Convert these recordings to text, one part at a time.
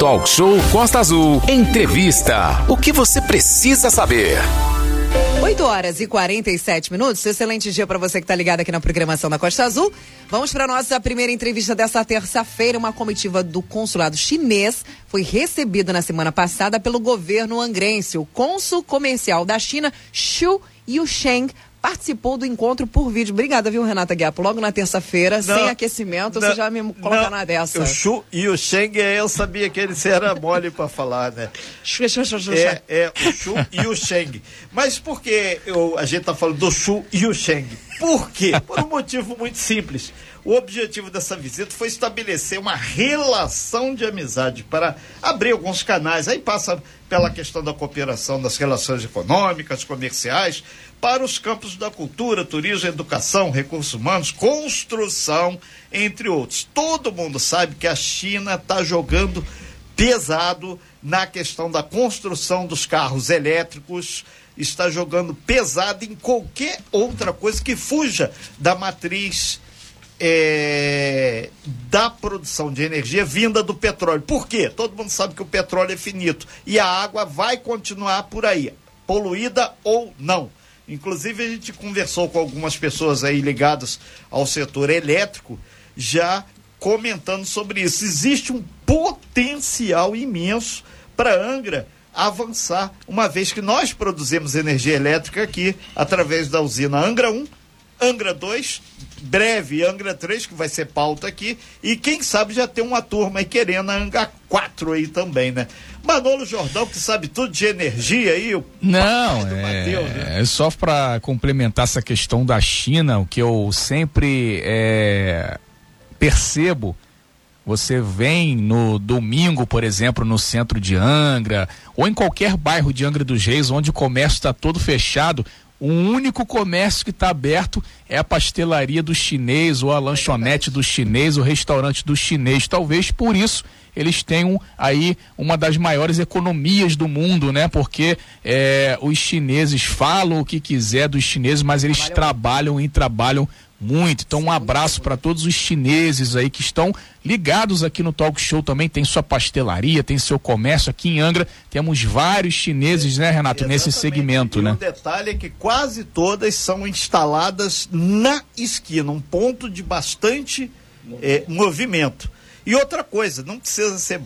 Talk Show Costa Azul. Entrevista. O que você precisa saber? 8 horas e 47 minutos. Excelente dia para você que está ligado aqui na programação da Costa Azul. Vamos para nossa primeira entrevista dessa terça-feira. Uma comitiva do consulado chinês foi recebida na semana passada pelo governo angrense. O cônsul comercial da China, Xu Yusheng, participou do encontro por vídeo. Obrigada, viu, Renata Guiapo? Logo na terça-feira, sem aquecimento, não, você já me coloca não, na dessa. O Xu e o Sheng, eu sabia que ele era mole para falar, né? é, é, o Xu e o Sheng. Mas por que eu, a gente tá falando do Xu e o Sheng? Por quê? Por um motivo muito simples. O objetivo dessa visita foi estabelecer uma relação de amizade para abrir alguns canais. Aí passa pela questão da cooperação das relações econômicas, comerciais, para os campos da cultura, turismo, educação, recursos humanos, construção, entre outros. Todo mundo sabe que a China está jogando pesado na questão da construção dos carros elétricos, está jogando pesado em qualquer outra coisa que fuja da matriz é, da produção de energia vinda do petróleo. Por quê? Todo mundo sabe que o petróleo é finito e a água vai continuar por aí, poluída ou não. Inclusive, a gente conversou com algumas pessoas aí ligadas ao setor elétrico, já comentando sobre isso. Existe um potencial imenso para Angra avançar, uma vez que nós produzimos energia elétrica aqui através da usina Angra 1, Angra 2, breve Angra 3, que vai ser pauta aqui, e quem sabe já tem uma turma aí querendo a Angra 4 aí também, né? Manolo Jordão, que sabe tudo de energia aí. O Não, é, Mateus, né? é só para complementar essa questão da China, o que eu sempre é, percebo. Você vem no domingo, por exemplo, no centro de Angra, ou em qualquer bairro de Angra dos Reis, onde o comércio está todo fechado, o único comércio que está aberto é a pastelaria do chinês, ou a lanchonete do chinês, o restaurante do chinês. Talvez por isso eles tenham aí uma das maiores economias do mundo, né? Porque é, os chineses falam o que quiser dos chineses, mas eles trabalham, trabalham e trabalham muito. Então, um abraço para todos os chineses aí que estão ligados aqui no Talk Show também. Tem sua pastelaria, tem seu comércio aqui em Angra. Temos vários chineses, né, Renato, Exatamente. nesse segmento, e né? O detalhe é que quase todas são instaladas na esquina, um ponto de bastante é, movimento. E outra coisa, não precisa ser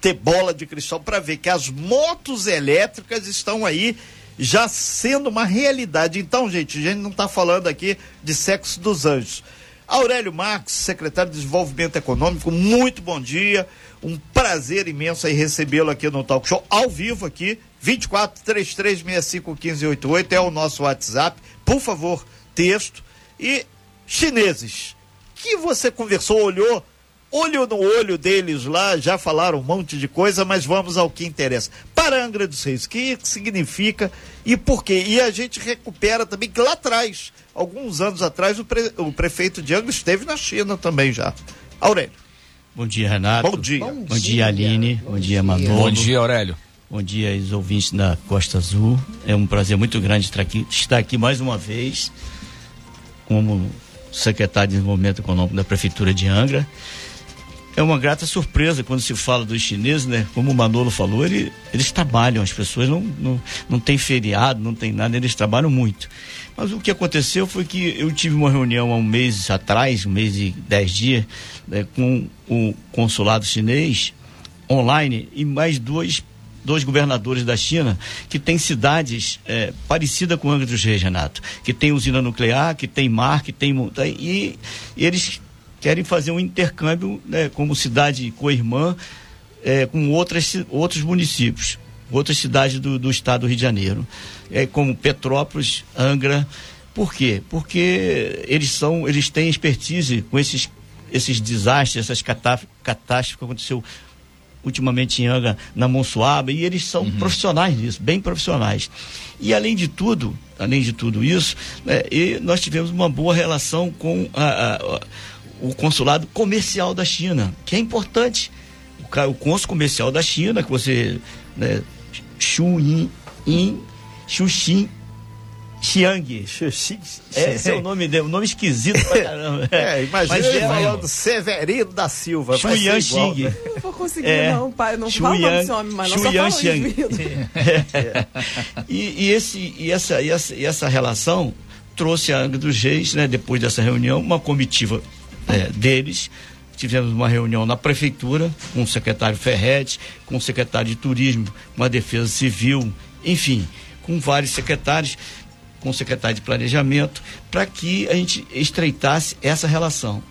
ter bola de cristal para ver que as motos elétricas estão aí já sendo uma realidade. Então, gente, a gente não está falando aqui de sexo dos anjos. Aurélio Marques, secretário de Desenvolvimento Econômico, muito bom dia. Um prazer imenso aí recebê-lo aqui no Talk Show, ao vivo aqui, 24 3365 1588 é o nosso WhatsApp. Por favor, texto. E chineses, que você conversou, olhou olho no olho deles lá, já falaram um monte de coisa, mas vamos ao que interessa. Para Angra dos Reis, o que significa e por quê? E a gente recupera também que lá atrás, alguns anos atrás, o, pre, o prefeito de Angra esteve na China também já. Aurélio. Bom dia, Renato. Bom dia. Bom, Bom dia, Aline. Bom, Bom dia, Manolo. Bom dia, Aurélio. Bom dia, os ouvintes da Costa Azul. É um prazer muito grande estar aqui, estar aqui mais uma vez como secretário de Desenvolvimento Econômico da Prefeitura de Angra é uma grata surpresa quando se fala dos chineses, né? Como o Manolo falou, ele, eles trabalham, as pessoas não, não, não têm feriado, não tem nada, eles trabalham muito. Mas o que aconteceu foi que eu tive uma reunião há um mês atrás, um mês e dez dias, né, com o consulado chinês online e mais dois dois governadores da China que têm cidades é, parecidas com Angra dos Reis, Renato, que tem usina nuclear, que tem mar, que tem e, e eles querem fazer um intercâmbio né, como cidade co-irmã é, com outras, outros municípios, outras cidades do, do estado do Rio de Janeiro, é, como Petrópolis, Angra. Por quê? Porque eles são, eles têm expertise com esses, esses desastres, essas catástrofes que aconteceu ultimamente em Angra, na Monsuaba, e eles são uhum. profissionais nisso, bem profissionais. E além de tudo, além de tudo isso, né, nós tivemos uma boa relação com a, a, a o consulado comercial da China, que é importante. O, o cônsul comercial da China, que você. Né, Xu Yin, Yin, Xuxin, Xiang. Esse é o nome dele, um nome esquisito pra caramba. É, imagina ele é, falando Severino da Silva. Xuyan Xing. Né? Não vou conseguir, é, não, pai. Não fala o nome desse homem, mas não só Xiang. É. E, e, esse, e, essa, e, essa, e essa relação trouxe a Angra dos Reis, né, depois dessa reunião, uma comitiva é, deles. Tivemos uma reunião na prefeitura com o secretário Ferretti, com o secretário de Turismo, com a Defesa Civil, enfim, com vários secretários, com o secretário de Planejamento, para que a gente estreitasse essa relação.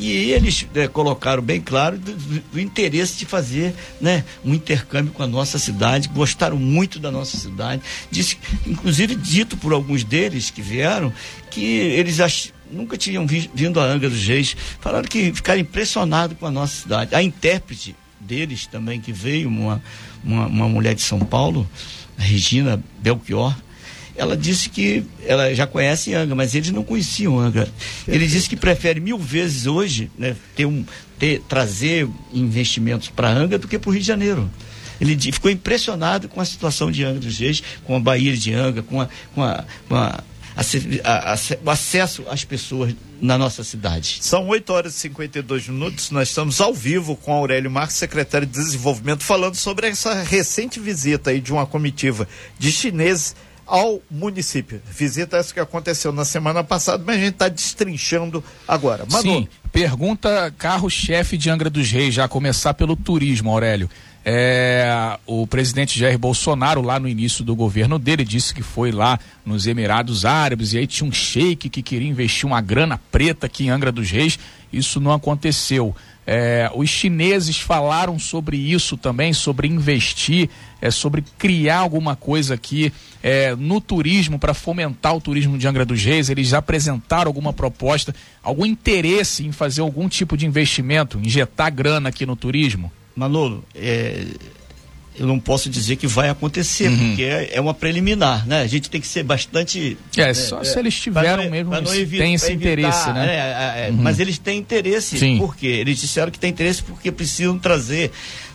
E eles é, colocaram bem claro do, do, interesse de fazer né, um intercâmbio com a nossa cidade, gostaram muito da nossa cidade. Disse, inclusive dito por alguns deles que vieram, que eles ach, nunca tinham vi, vindo a Angra dos Reis, falaram que ficaram impressionados com a nossa cidade. A intérprete deles também, que veio, uma, uma, uma mulher de São Paulo, Regina Belchior, ela disse que ela já conhece Angra, mas eles não conheciam Angra. Ele disse que prefere mil vezes hoje né, ter um, ter, trazer investimentos para Angra do que para o Rio de Janeiro. Ele ficou impressionado com a situação de Angra dos Reis, com a Bahia de Angra, com, a, com, a, com a, a, o acesso às pessoas na nossa cidade. São 8 horas e 52 minutos. Nós estamos ao vivo com Aurélio Marques, secretário de Desenvolvimento, falando sobre essa recente visita aí de uma comitiva de chineses ao município. Visita essa que aconteceu na semana passada, mas a gente está destrinchando agora. Manu. Sim, pergunta carro-chefe de Angra dos Reis, já começar pelo turismo, Aurélio. É, o presidente Jair Bolsonaro, lá no início do governo dele, disse que foi lá nos Emirados Árabes e aí tinha um sheik que queria investir uma grana preta aqui em Angra dos Reis. Isso não aconteceu. É, os chineses falaram sobre isso também, sobre investir, é, sobre criar alguma coisa aqui é, no turismo para fomentar o turismo de Angra dos Reis. Eles apresentaram alguma proposta, algum interesse em fazer algum tipo de investimento, injetar grana aqui no turismo? Manolo, é, eu não posso dizer que vai acontecer, uhum. porque é, é, uma preliminar, né? A gente tem que ser bastante. É, né, só é, se eles tiveram não, mesmo, não evi tem esse evitar, interesse, né? É, é, uhum. Mas eles têm interesse, Sim. por quê? Eles disseram que tem interesse porque precisam trazer,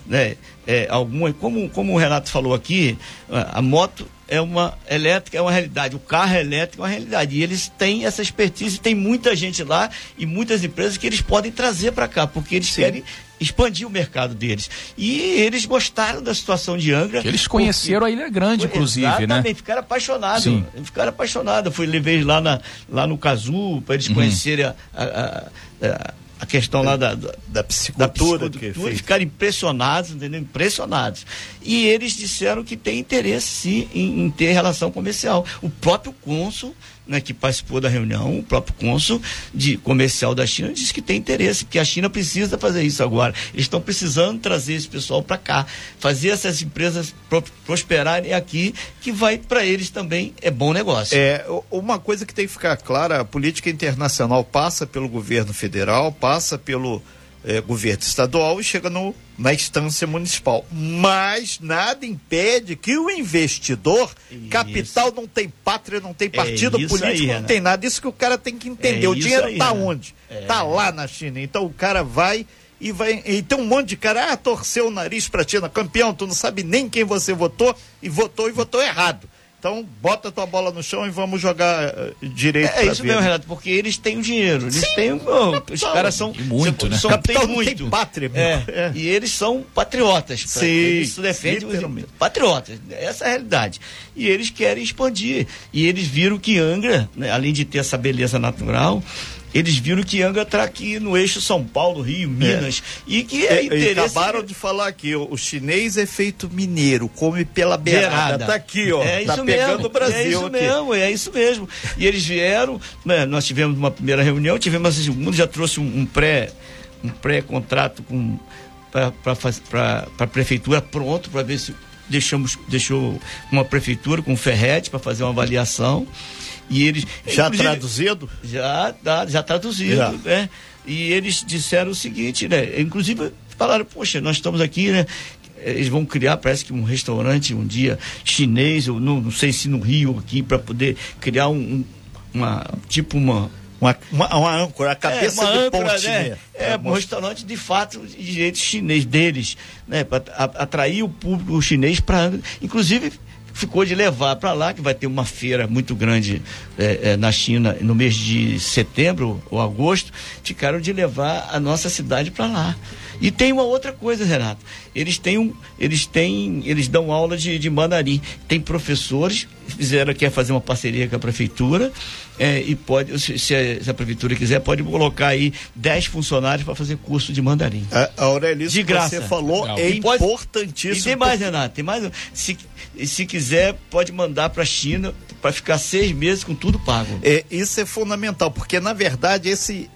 né? É, alguma, como, como o Renato falou aqui, a, a moto é uma elétrica, é uma realidade, o carro é elétrico é uma realidade. E eles têm essa expertise, tem muita gente lá e muitas empresas que eles podem trazer para cá, porque eles Sim. querem expandir o mercado deles. E eles gostaram da situação de Angra. Que eles conheceram porque... a Ilha Grande, inclusive, Exatamente, né? Exatamente, ficaram apaixonados. Sim. Ficaram apaixonados. Fui levei lá, na, lá no Cazu para eles uhum. conhecerem a, a, a, a questão lá da, da, da psicultura, da psicultura ficaram impressionados, entendeu? Impressionados. E eles disseram que tem interesse sim em, em ter relação comercial. O próprio cônsul né, que participou da reunião, o próprio cônsul de comercial da China disse que tem interesse, que a China precisa fazer isso agora. Eles estão precisando trazer esse pessoal para cá, fazer essas empresas pro, prosperarem aqui, que vai para eles também é bom negócio. É, uma coisa que tem que ficar clara, a política internacional passa pelo governo federal, passa pelo é, governo estadual e chega no, na instância municipal. Mas nada impede que o investidor, isso. capital não tem pátria, não tem é partido é político, aí, não né? tem nada. Isso que o cara tem que entender. É o dinheiro está onde? Está lá na China. Então o cara vai e vai. E tem um monte de cara, ah, torceu o nariz pra China, campeão, tu não sabe nem quem você votou, e votou e votou errado. Então, bota a tua bola no chão e vamos jogar uh, direito. É, é isso mesmo, Renato, porque eles têm o dinheiro. Eles Sim, têm o. Oh, os caras são. E muito, né? São, Capital tem muito. Tem pátria, é, é. E eles são patriotas. Sim. Isso defende os patriotas. Essa é a realidade. E eles querem expandir. E eles viram que Angra, né, além de ter essa beleza natural, eles viram que Angra está aqui no eixo São Paulo, Rio, Minas, é. e que é, é interesse... Acabaram de falar aqui, o chinês é feito mineiro, come pela beirada. beirada. Tá aqui, ó, é tá pegando o Brasil É isso aqui. mesmo, é isso mesmo. E eles vieram, né, nós tivemos uma primeira reunião, tivemos a segunda, já trouxe um, um pré um pré-contrato com para a prefeitura pronto para ver se deixamos deixou uma prefeitura com o Ferret para fazer uma avaliação e eles. Já traduzido? Já, já traduzido, já. né? E eles disseram o seguinte, né? Inclusive falaram, poxa, nós estamos aqui, né? Eles vão criar, parece que um restaurante um dia chinês, ou não, não sei se no Rio aqui, para poder criar um, uma, tipo uma, uma, uma, uma, âncora, a cabeça é, do âncora, ponte. Né? É, é um restaurante de fato de jeito chinês deles, né? Para atrair o público chinês para. Inclusive, ficou de levar para lá, que vai ter uma feira muito grande é, é, na China no mês de setembro ou agosto, ficaram de levar a nossa cidade para lá. E tem uma outra coisa, Renato. Eles têm um, eles têm, eles dão aula de, de mandarim. Tem professores fizeram quer fazer uma parceria com a prefeitura é, e pode, se, se, a, prefeitura quiser, pode colocar aí 10 funcionários para fazer curso de mandarim. A, a Aurélio, de graça. você falou Não. é e importantíssimo. E tem mais, Renato, tem mais. Se, se quiser, pode mandar para a China para ficar seis meses com tudo pago. É, isso é fundamental, porque na verdade esse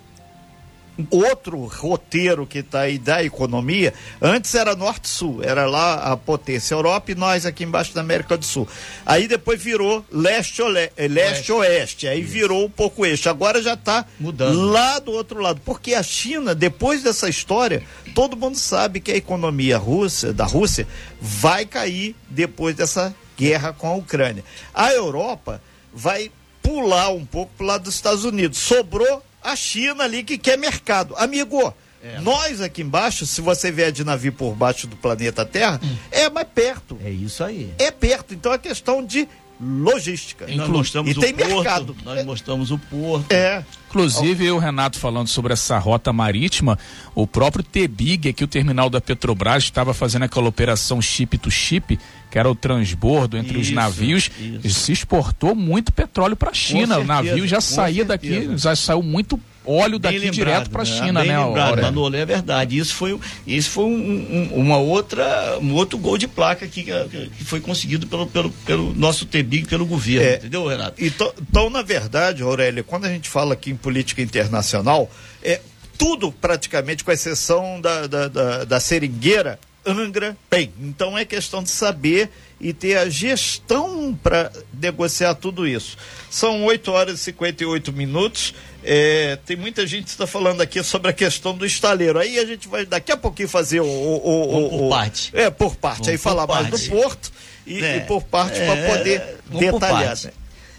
outro roteiro que está aí da economia, antes era norte-sul, era lá a potência Europa e nós aqui embaixo da América do Sul. Aí depois virou leste-oeste, leste, aí Isso. virou um pouco eixo. Agora já está lá do outro lado. Porque a China, depois dessa história, todo mundo sabe que a economia russa, da Rússia vai cair depois dessa guerra com a Ucrânia. A Europa vai pular um pouco para o lado dos Estados Unidos. Sobrou a China ali que quer mercado. Amigo, é. nós aqui embaixo, se você vier de navio por baixo do planeta Terra, hum. é mais perto. É isso aí. É perto. Então é questão de logística. Nós mostramos e tem porto, mercado. Nós mostramos o porto. É. Inclusive, o Renato falando sobre essa rota marítima, o próprio Tebig, aqui o terminal da Petrobras, estava fazendo aquela operação chip to chip, que era o transbordo entre isso, os navios, isso. se exportou muito petróleo para a China. Certeza, o navio já saía certeza. daqui, já saiu muito óleo daqui lembrado, direto para a né? China, bem né? Lembrado, Manolo, é verdade. Isso foi, isso foi um, um, uma outra, um outro gol de placa que, que foi conseguido pelo, pelo, pelo nosso TBIG, pelo governo, é, entendeu, Renato? Então, então, na verdade, Aurélia, quando a gente fala aqui em política internacional, é tudo praticamente, com exceção da, da, da, da seringueira, Angra tem. Então é questão de saber e ter a gestão para negociar tudo isso. São 8 horas e 58 minutos. É, tem muita gente que está falando aqui sobre a questão do estaleiro. Aí a gente vai daqui a pouquinho fazer o. o, o, o por parte. É, por parte. Vamos aí falar parte. mais do Porto e, é, e por parte é, para poder detalhar. Né?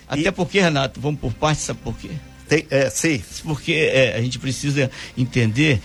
Até e, porque, Renato, vamos por parte, sabe por quê? Tem, é, sim. Porque é, a gente precisa entender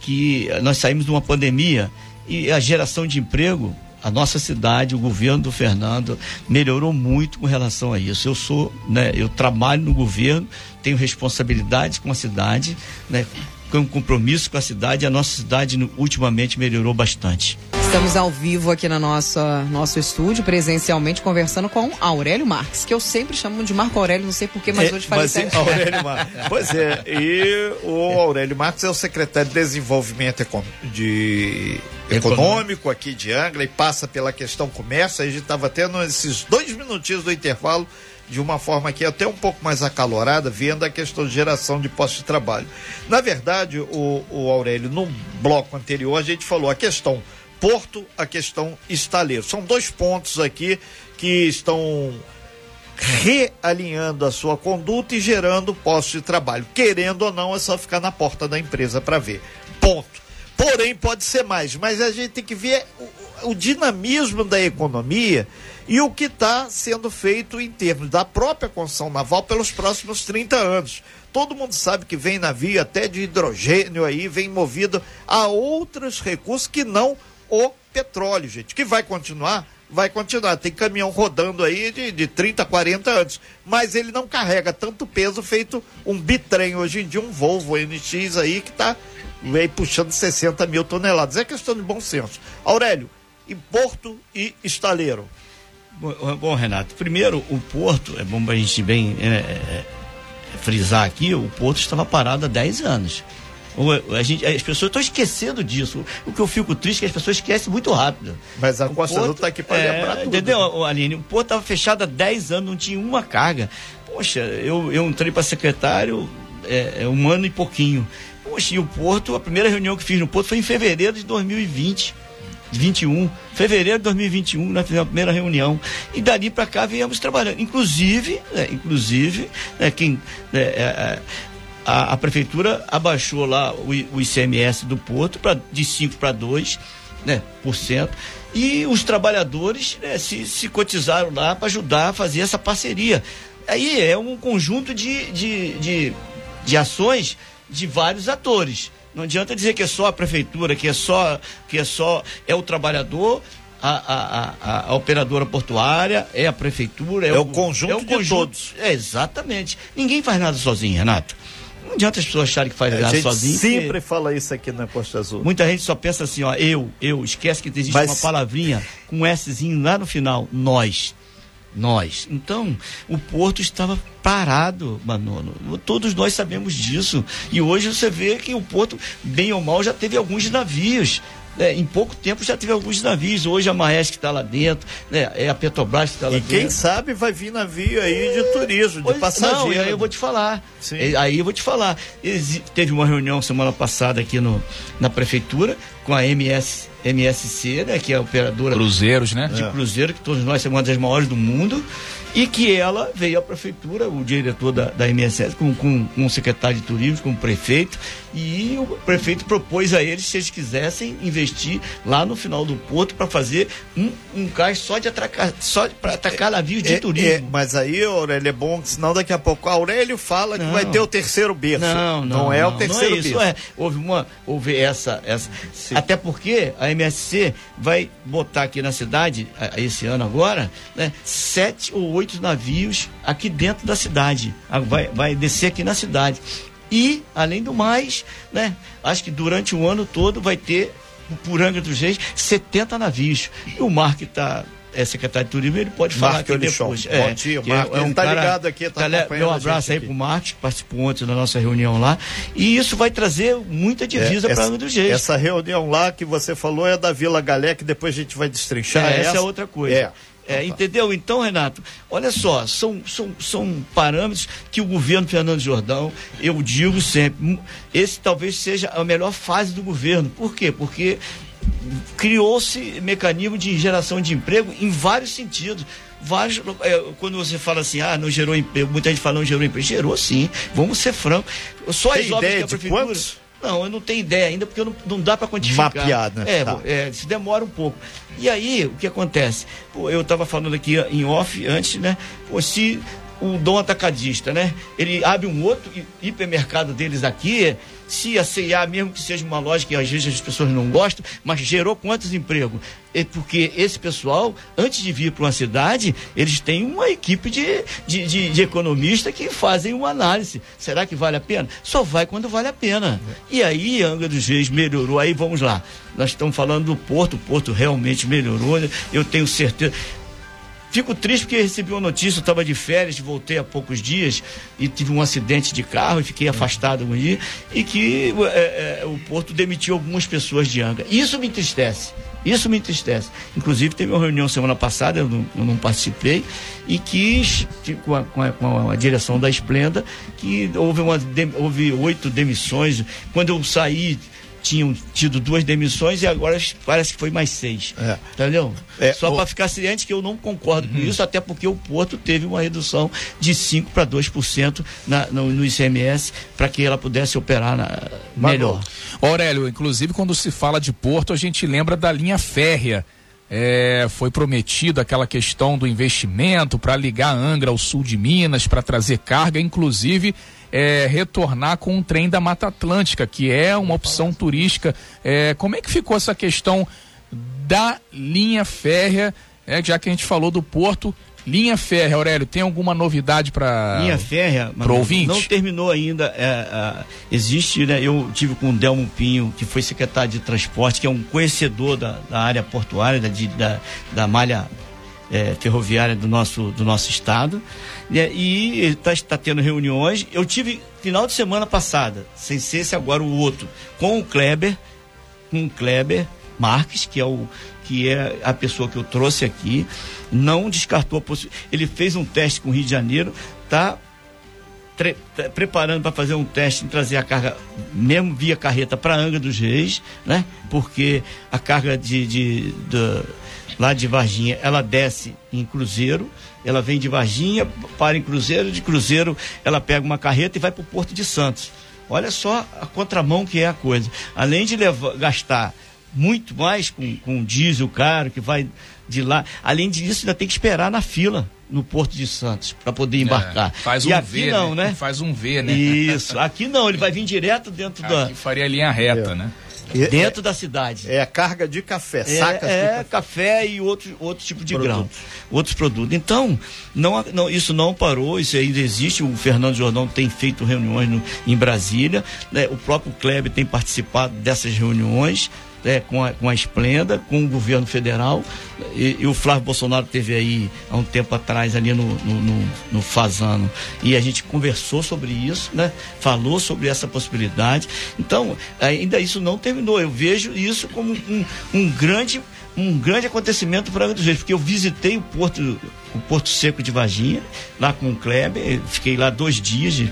que nós saímos de uma pandemia e a geração de emprego, a nossa cidade, o governo do Fernando melhorou muito com relação a isso. Eu sou, né, eu trabalho no governo, tenho responsabilidade com a cidade, né, com compromisso com a cidade, e a nossa cidade ultimamente melhorou bastante. Estamos ao vivo aqui no nosso, nosso estúdio, presencialmente, conversando com Aurélio Marques, que eu sempre chamo de Marco Aurélio, não sei porquê, mas é, hoje falei certo. Aurélio Marques. Pois é, e o Aurélio Marques é o secretário de Desenvolvimento de econômico aqui de Angra e passa pela questão comércio. A gente estava tendo esses dois minutinhos do intervalo de uma forma aqui até um pouco mais acalorada, vendo a questão de geração de postos de trabalho. Na verdade, o, o Aurélio, no bloco anterior, a gente falou a questão Porto, a questão estaleiro. São dois pontos aqui que estão realinhando a sua conduta e gerando postos de trabalho. Querendo ou não, é só ficar na porta da empresa para ver. Ponto. Porém, pode ser mais, mas a gente tem que ver o, o dinamismo da economia e o que está sendo feito em termos da própria construção naval pelos próximos 30 anos. Todo mundo sabe que vem navio até de hidrogênio aí, vem movido a outros recursos que não o petróleo, gente, que vai continuar, vai continuar. Tem caminhão rodando aí de, de 30, 40 anos, mas ele não carrega tanto peso feito um bitrem hoje em dia, um Volvo NX aí que está puxando 60 mil toneladas. É questão de bom senso. Aurélio, em Porto e Estaleiro. Bom, bom Renato, primeiro o Porto, é bom a gente bem é, frisar aqui, o Porto estava parado há 10 anos. A gente, as pessoas estão esquecendo disso. O que eu fico triste é que as pessoas esquecem muito rápido. Mas a Costa Azul está aqui para é, lembrar tudo. Entendeu, Aline? O porto estava fechado há 10 anos, não tinha uma carga. Poxa, eu, eu entrei para secretário é, é, um ano e pouquinho. Poxa, e o Porto, a primeira reunião que fiz no Porto foi em fevereiro de 2020. 21, fevereiro de 2021, nós fizemos a primeira reunião. E dali para cá viemos trabalhando. Inclusive, né, inclusive, né, quem, né, é, é a, a prefeitura abaixou lá o, o ICMS do Porto pra, de 5 para 2 né, por cento. E os trabalhadores né, se, se cotizaram lá para ajudar a fazer essa parceria. Aí é um conjunto de, de, de, de ações de vários atores. Não adianta dizer que é só a prefeitura, que é só que é só é o trabalhador a, a, a, a, operadora portuária, é a prefeitura, é, é o, o, conjunto é o conjunto de todos. É, exatamente. Ninguém faz nada sozinho, Renato. Não adianta as pessoas acharem que faz nada sozinho. sempre fala isso aqui na Costa Azul. Muita gente só pensa assim, ó, eu, eu, esquece que existe Mas... uma palavrinha com um Szinho lá no final, nós nós. Então, o porto estava parado, Manolo. Todos nós sabemos disso. E hoje você vê que o porto, bem ou mal, já teve alguns navios. É, em pouco tempo já teve alguns navios. Hoje a Maersk está lá dentro, né? é a Petrobras que está lá e dentro. E quem sabe vai vir navio aí de turismo, de passageiro. Não, aí eu vou te falar. Sim. Aí eu vou te falar. Teve uma reunião semana passada aqui no, na prefeitura com a MS, MSC, né? Que é a operadora. Cruzeiros, né? De é. cruzeiro, que todos nós somos uma das maiores do mundo e que ela veio à prefeitura, o diretor da, da MSS, com, com, com o secretário de turismo, com o prefeito, e o prefeito propôs a eles, se eles quisessem, investir lá no final do porto para fazer um, um cais só de atracar, só para atacar navios de é, turismo. É, mas aí, Aurélio, é bom, senão daqui a pouco o Aurélio fala não. que vai ter o terceiro berço. Não, não, não é não, o terceiro é isso, berço. É. Houve uma, houve essa, essa. Até porque a MSC vai botar aqui na cidade, esse ano agora, né, sete ou oito navios aqui dentro da cidade. Vai, vai descer aqui na cidade. E, além do mais, né, acho que durante o ano todo vai ter, por Angra dos Reis, 70 navios. E o Marco está é secretário de turismo, ele pode falar aqui depois. É, Bom dia, Marco. É um tá cara, ligado aqui, tá, tá Meu abraço aí aqui. pro Marcos, que participou ontem da nossa reunião lá. E isso vai trazer muita divisa é, para Angra dos Reis. Essa reunião lá que você falou é da Vila Galé, que depois a gente vai destrinchar. É, essa, essa é outra coisa. É. É, entendeu? Então, Renato, olha só, são, são, são parâmetros que o governo Fernando Jordão, eu digo sempre, esse talvez seja a melhor fase do governo. Por quê? Porque criou-se mecanismo de geração de emprego em vários sentidos. Vários, é, quando você fala assim, ah, não gerou emprego, muita gente fala não gerou emprego, gerou sim, vamos ser francos. Só Tem as obras que a prefeitura. Quantos? Não, eu não tenho ideia ainda, porque não, não dá para quantificar. Mapeado, né? É, tá. é, se demora um pouco. E aí, o que acontece? Pô, eu estava falando aqui em off antes, né? Pô, se o dom atacadista, né? Ele abre um outro hipermercado deles aqui, se a mesmo que seja uma loja que às vezes as pessoas não gostam, mas gerou quantos empregos? É porque esse pessoal, antes de vir para uma cidade, eles têm uma equipe de, de, de, de economistas que fazem uma análise. Será que vale a pena? Só vai quando vale a pena. E aí, Angra dos Reis melhorou. Aí vamos lá. Nós estamos falando do Porto, o Porto realmente melhorou. Eu tenho certeza. Fico triste porque recebi uma notícia, eu estava de férias, voltei há poucos dias e tive um acidente de carro e fiquei afastado um dia, e que é, é, o Porto demitiu algumas pessoas de Angra. Isso me entristece. Isso me entristece. Inclusive, teve uma reunião semana passada, eu não, eu não participei, e que, com a, com, a, com a, direção da Esplenda, que houve, uma, houve oito demissões. Quando eu saí, tinham tido duas demissões e agora parece que foi mais seis. É. Entendeu? É, Só o... para ficar ciente que eu não concordo com uhum. isso, até porque o Porto teve uma redução de 5% para 2% na, no, no ICMS para que ela pudesse operar na, melhor. Aurélio, inclusive quando se fala de Porto, a gente lembra da linha férrea. É, foi prometido aquela questão do investimento para ligar Angra ao sul de Minas, para trazer carga, inclusive é, retornar com um trem da Mata Atlântica, que é uma opção turística. É, como é que ficou essa questão da linha férrea, é, já que a gente falou do porto? Linha férrea, Aurélio, tem alguma novidade para Linha férrea, para ouvinte? Não terminou ainda. É, é, existe, né? Eu tive com o Delmo Pinho, que foi secretário de transporte, que é um conhecedor da, da área portuária, da, de, da, da malha é, ferroviária do nosso, do nosso estado. Né, e está tá tendo reuniões. Eu tive final de semana passada, sem ser esse agora o outro, com o Kleber, com o Kleber Marques, que é o que é a pessoa que eu trouxe aqui, não descartou a possibilidade. Ele fez um teste com o Rio de Janeiro, está tá preparando para fazer um teste em trazer a carga, mesmo via carreta, para Angra dos Reis, né? Porque a carga de, de, de lá de Varginha, ela desce em Cruzeiro, ela vem de Varginha, para em Cruzeiro, de Cruzeiro ela pega uma carreta e vai para o Porto de Santos. Olha só a contramão que é a coisa. Além de levar, gastar muito mais com, com diesel caro que vai de lá, além disso ainda tem que esperar na fila no Porto de Santos para poder é, embarcar. É, faz um e aqui v, não, né? né? Faz um V, né? Isso. Aqui não, ele vai vir direto dentro aqui da. faria linha reta, é. né? dentro é, da cidade. É a carga de café, é, sacas é, de café. café e outro, outro tipo de grão, outros produtos. Então, não, não, isso não parou, isso ainda existe. O Fernando Jordão tem feito reuniões no, em Brasília, né? o próprio Kleber tem participado dessas reuniões é, com, a, com a Esplenda, com o governo federal. E, e, o Flávio Bolsonaro teve aí há um tempo atrás ali no, no, no, no Fazano. E a gente conversou sobre isso, né? Falou sobre essa possibilidade. Então, ainda isso não terminou. Eu vejo isso como um, um grande um grande acontecimento para Angra dos Reis, porque eu visitei o Porto, o Porto Seco de Varginha, lá com o Kleber, fiquei lá dois dias. De,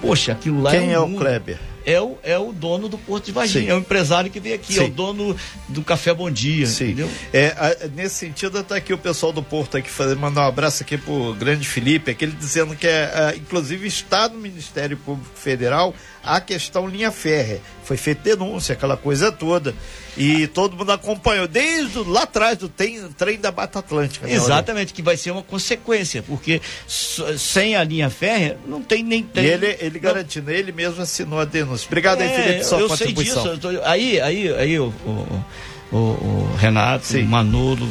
poxa, aquilo lá Quem é, um é o Kleber? É o, é o dono do Porto de Varginha, Sim. é o empresário que veio aqui, Sim. é o dono do Café Bom Dia, Sim. entendeu? É, a, nesse sentido, está aqui o pessoal do Porto aqui fazendo, mandar um abraço aqui pro grande Felipe, aquele dizendo que é, é, inclusive está no Ministério Público Federal a questão linha férrea. Foi feita denúncia, aquela coisa toda. E todo mundo acompanhou, desde lá atrás do trem, trem da Mata Atlântica. Né, Exatamente, que vai ser uma consequência, porque sem a linha férrea não tem nem. Tem, ele, ele garantindo, ele mesmo assinou a denúncia. Obrigado é, aí, Felipe, sua eu contribuição. Sei disso, tô, aí, aí, aí o, o, o, o Renato, Sim. o Manolo,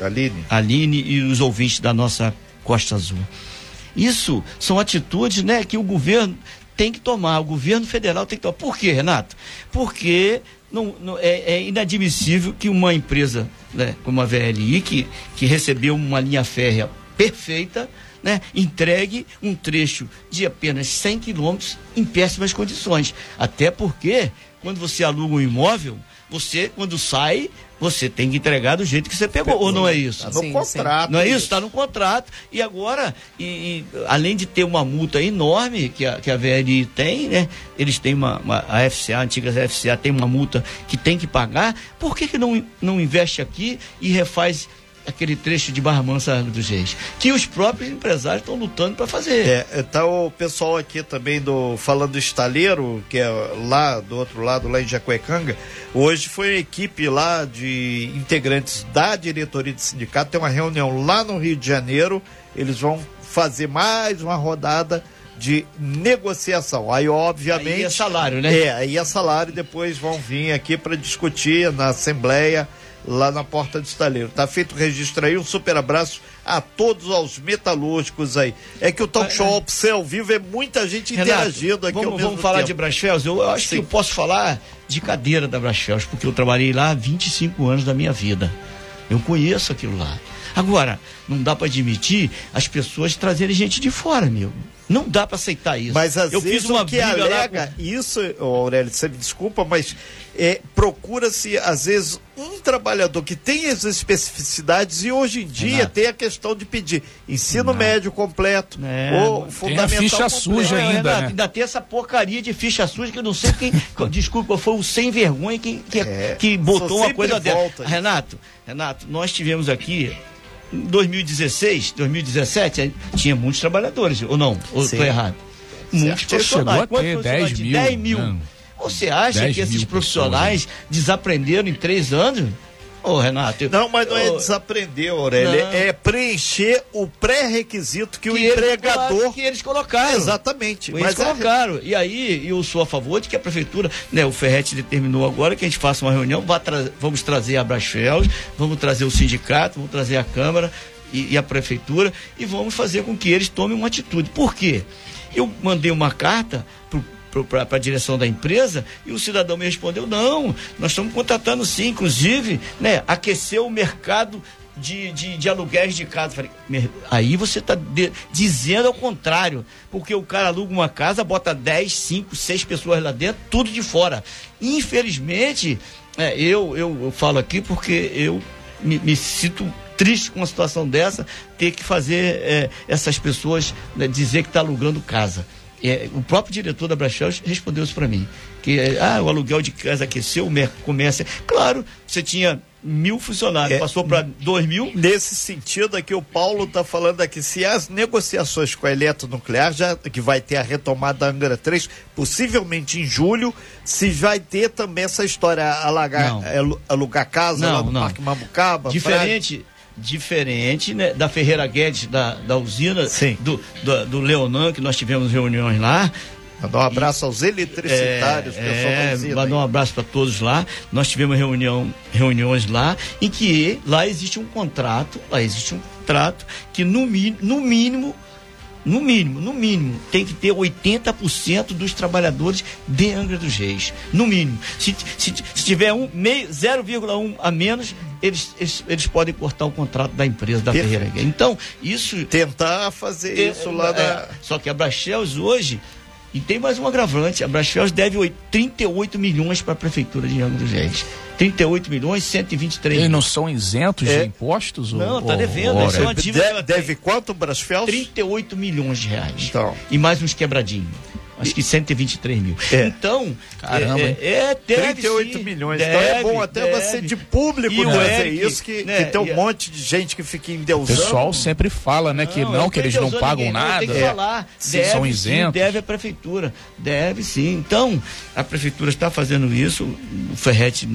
Aline. Aline e os ouvintes da nossa Costa Azul. Isso são atitudes né, que o governo tem que tomar, o governo federal tem que tomar. Por quê, Renato? Porque não, não é, é, inadmissível que uma empresa né, como a VLI, que, que recebeu uma linha férrea perfeita, né, entregue um trecho de apenas 100 quilômetros em péssimas condições. Até porque, quando você aluga um imóvel, você, quando sai, você tem que entregar do jeito que você pegou, pegou. ou não é isso? Tá no sim, contrato. Sim. Não é isso? Está no contrato. E agora, e, e, além de ter uma multa enorme que a, que a VLI tem, né? Eles têm uma, uma, a FCA, a antiga FCA tem uma multa que tem que pagar. Por que, que não, não investe aqui e refaz aquele trecho de Barra Mansa dos Reis, que os próprios empresários estão lutando para fazer. É, tá o pessoal aqui também do falando do estaleiro, que é lá do outro lado, lá em Jacuecanga, hoje foi a equipe lá de integrantes da diretoria de sindicato, tem uma reunião lá no Rio de Janeiro, eles vão fazer mais uma rodada de negociação. Aí, obviamente. Aí é salário, né? É, aí é salário, depois vão vir aqui para discutir na Assembleia lá na porta do estaleiro. Tá feito o registro aí, um super abraço a todos os metalúrgicos aí. É que o Talk Show ao é. ao vivo é muita gente Renato, interagindo aqui vamos, ao mesmo Vamos falar tempo. de Brasfels? Eu, eu acho Sim. que eu posso falar de cadeira da Brasfels, porque eu trabalhei lá há 25 anos da minha vida. Eu conheço aquilo lá. Agora, não dá para admitir as pessoas trazerem gente de fora, meu. Não dá para aceitar isso. Mas às eu vezes fiz uma o que alega com... isso, Aurélio, você me desculpa, mas é, procura-se às vezes um trabalhador que tem as especificidades e hoje em dia Renato. tem a questão de pedir ensino Renato. médio completo é, ou fundamental tem a ficha completo. suja ainda, Renato, né? ainda tem essa porcaria de ficha suja que eu não sei quem, desculpa, foi o sem vergonha que, que, é, que botou uma coisa dessa. Renato, Renato, nós tivemos aqui 2016, 2017, tinha muitos trabalhadores, ou não? Ou estou errado? Muitos profissionais. Chegou a ter 10 mil. 10 mil. Não. Você acha que esses profissionais pessoas, desaprenderam em três anos? Ô, Renato. Não, mas não é desaprender, Aurélio. Não. É preencher o pré-requisito que, que, o empregador. Eles, que eles colocaram. Exatamente. Mas eles é colocaram. E aí, eu sou a favor de que a prefeitura, né, o Ferret determinou agora que a gente faça uma reunião, tra vamos trazer a Brasfels, vamos trazer o sindicato, vamos trazer a Câmara e, e a prefeitura e vamos fazer com que eles tomem uma atitude. Por quê? Eu mandei uma carta para a direção da empresa e o cidadão me respondeu: não, nós estamos contratando sim, inclusive, né, aquecer o mercado de, de, de, aluguéis de casa. Falei, aí você está dizendo ao contrário, porque o cara aluga uma casa, bota 10, 5, 6 pessoas lá dentro, tudo de fora. Infelizmente, é, eu, eu, eu, falo aqui porque eu me, me, sinto triste com uma situação dessa, ter que fazer é, essas pessoas né, dizer que está alugando casa. É, o próprio diretor da Brachel respondeu isso para mim. Que é, ah, o aluguel de casa aqueceu, o comércio. Claro, você tinha mil funcionários, é, passou para dois mil. Nesse sentido aqui, o Paulo está falando aqui, se as negociações com a eletronuclear, já, que vai ter a retomada da Angra 3, possivelmente em julho, se vai ter também essa história alagar, é, alugar casa não, lá no não. Parque Mabucaba. Diferente diferente né, da Ferreira Guedes, da, da usina, do, do, do Leonan, que nós tivemos reuniões lá. Mandar um abraço aos eletricitários, é, é, Mandar um abraço para todos lá. Nós tivemos reunião, reuniões lá em que lá existe um contrato, lá existe um contrato que no, no mínimo no mínimo, no mínimo, tem que ter 80% dos trabalhadores de Angra dos Reis. No mínimo. Se, se, se tiver um, 0,1 a menos, eles, eles, eles, podem cortar o contrato da empresa, da Ferreira. Então, isso. Tentar fazer é, isso lá é, Só que a Brachels hoje e tem mais um agravante, a Brasfels deve 38 milhões para a prefeitura de Angra dos Reis. 38 milhões, 123 Eles não são isentos é. de impostos? Não, está devendo. Ou, ou, deve, deve quanto, Brasfels? 38 milhões de reais. Então. E mais uns quebradinhos. Acho que 123 mil. É. Então, Caramba, é, é, é deve 38 sim, milhões. Deve, então é bom até deve. você de público e trazer Eric, isso, que, né, que tem um monte de gente que fica endeusando. O pessoal sempre fala, né, que não, não que eles não pagam ninguém, nada. Não, tem que é. falar. Deve, são isentos. Sim, deve a prefeitura. Deve sim. Então, a prefeitura está fazendo isso. O Ferrete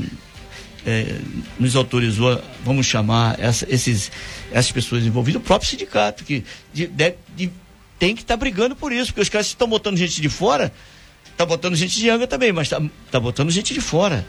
é, nos autorizou, vamos chamar essa, esses, essas pessoas envolvidas, o próprio sindicato, que de, de, de tem que estar tá brigando por isso, porque os caras estão botando gente de fora, tá botando gente de Anga também, mas tá, tá botando gente de fora.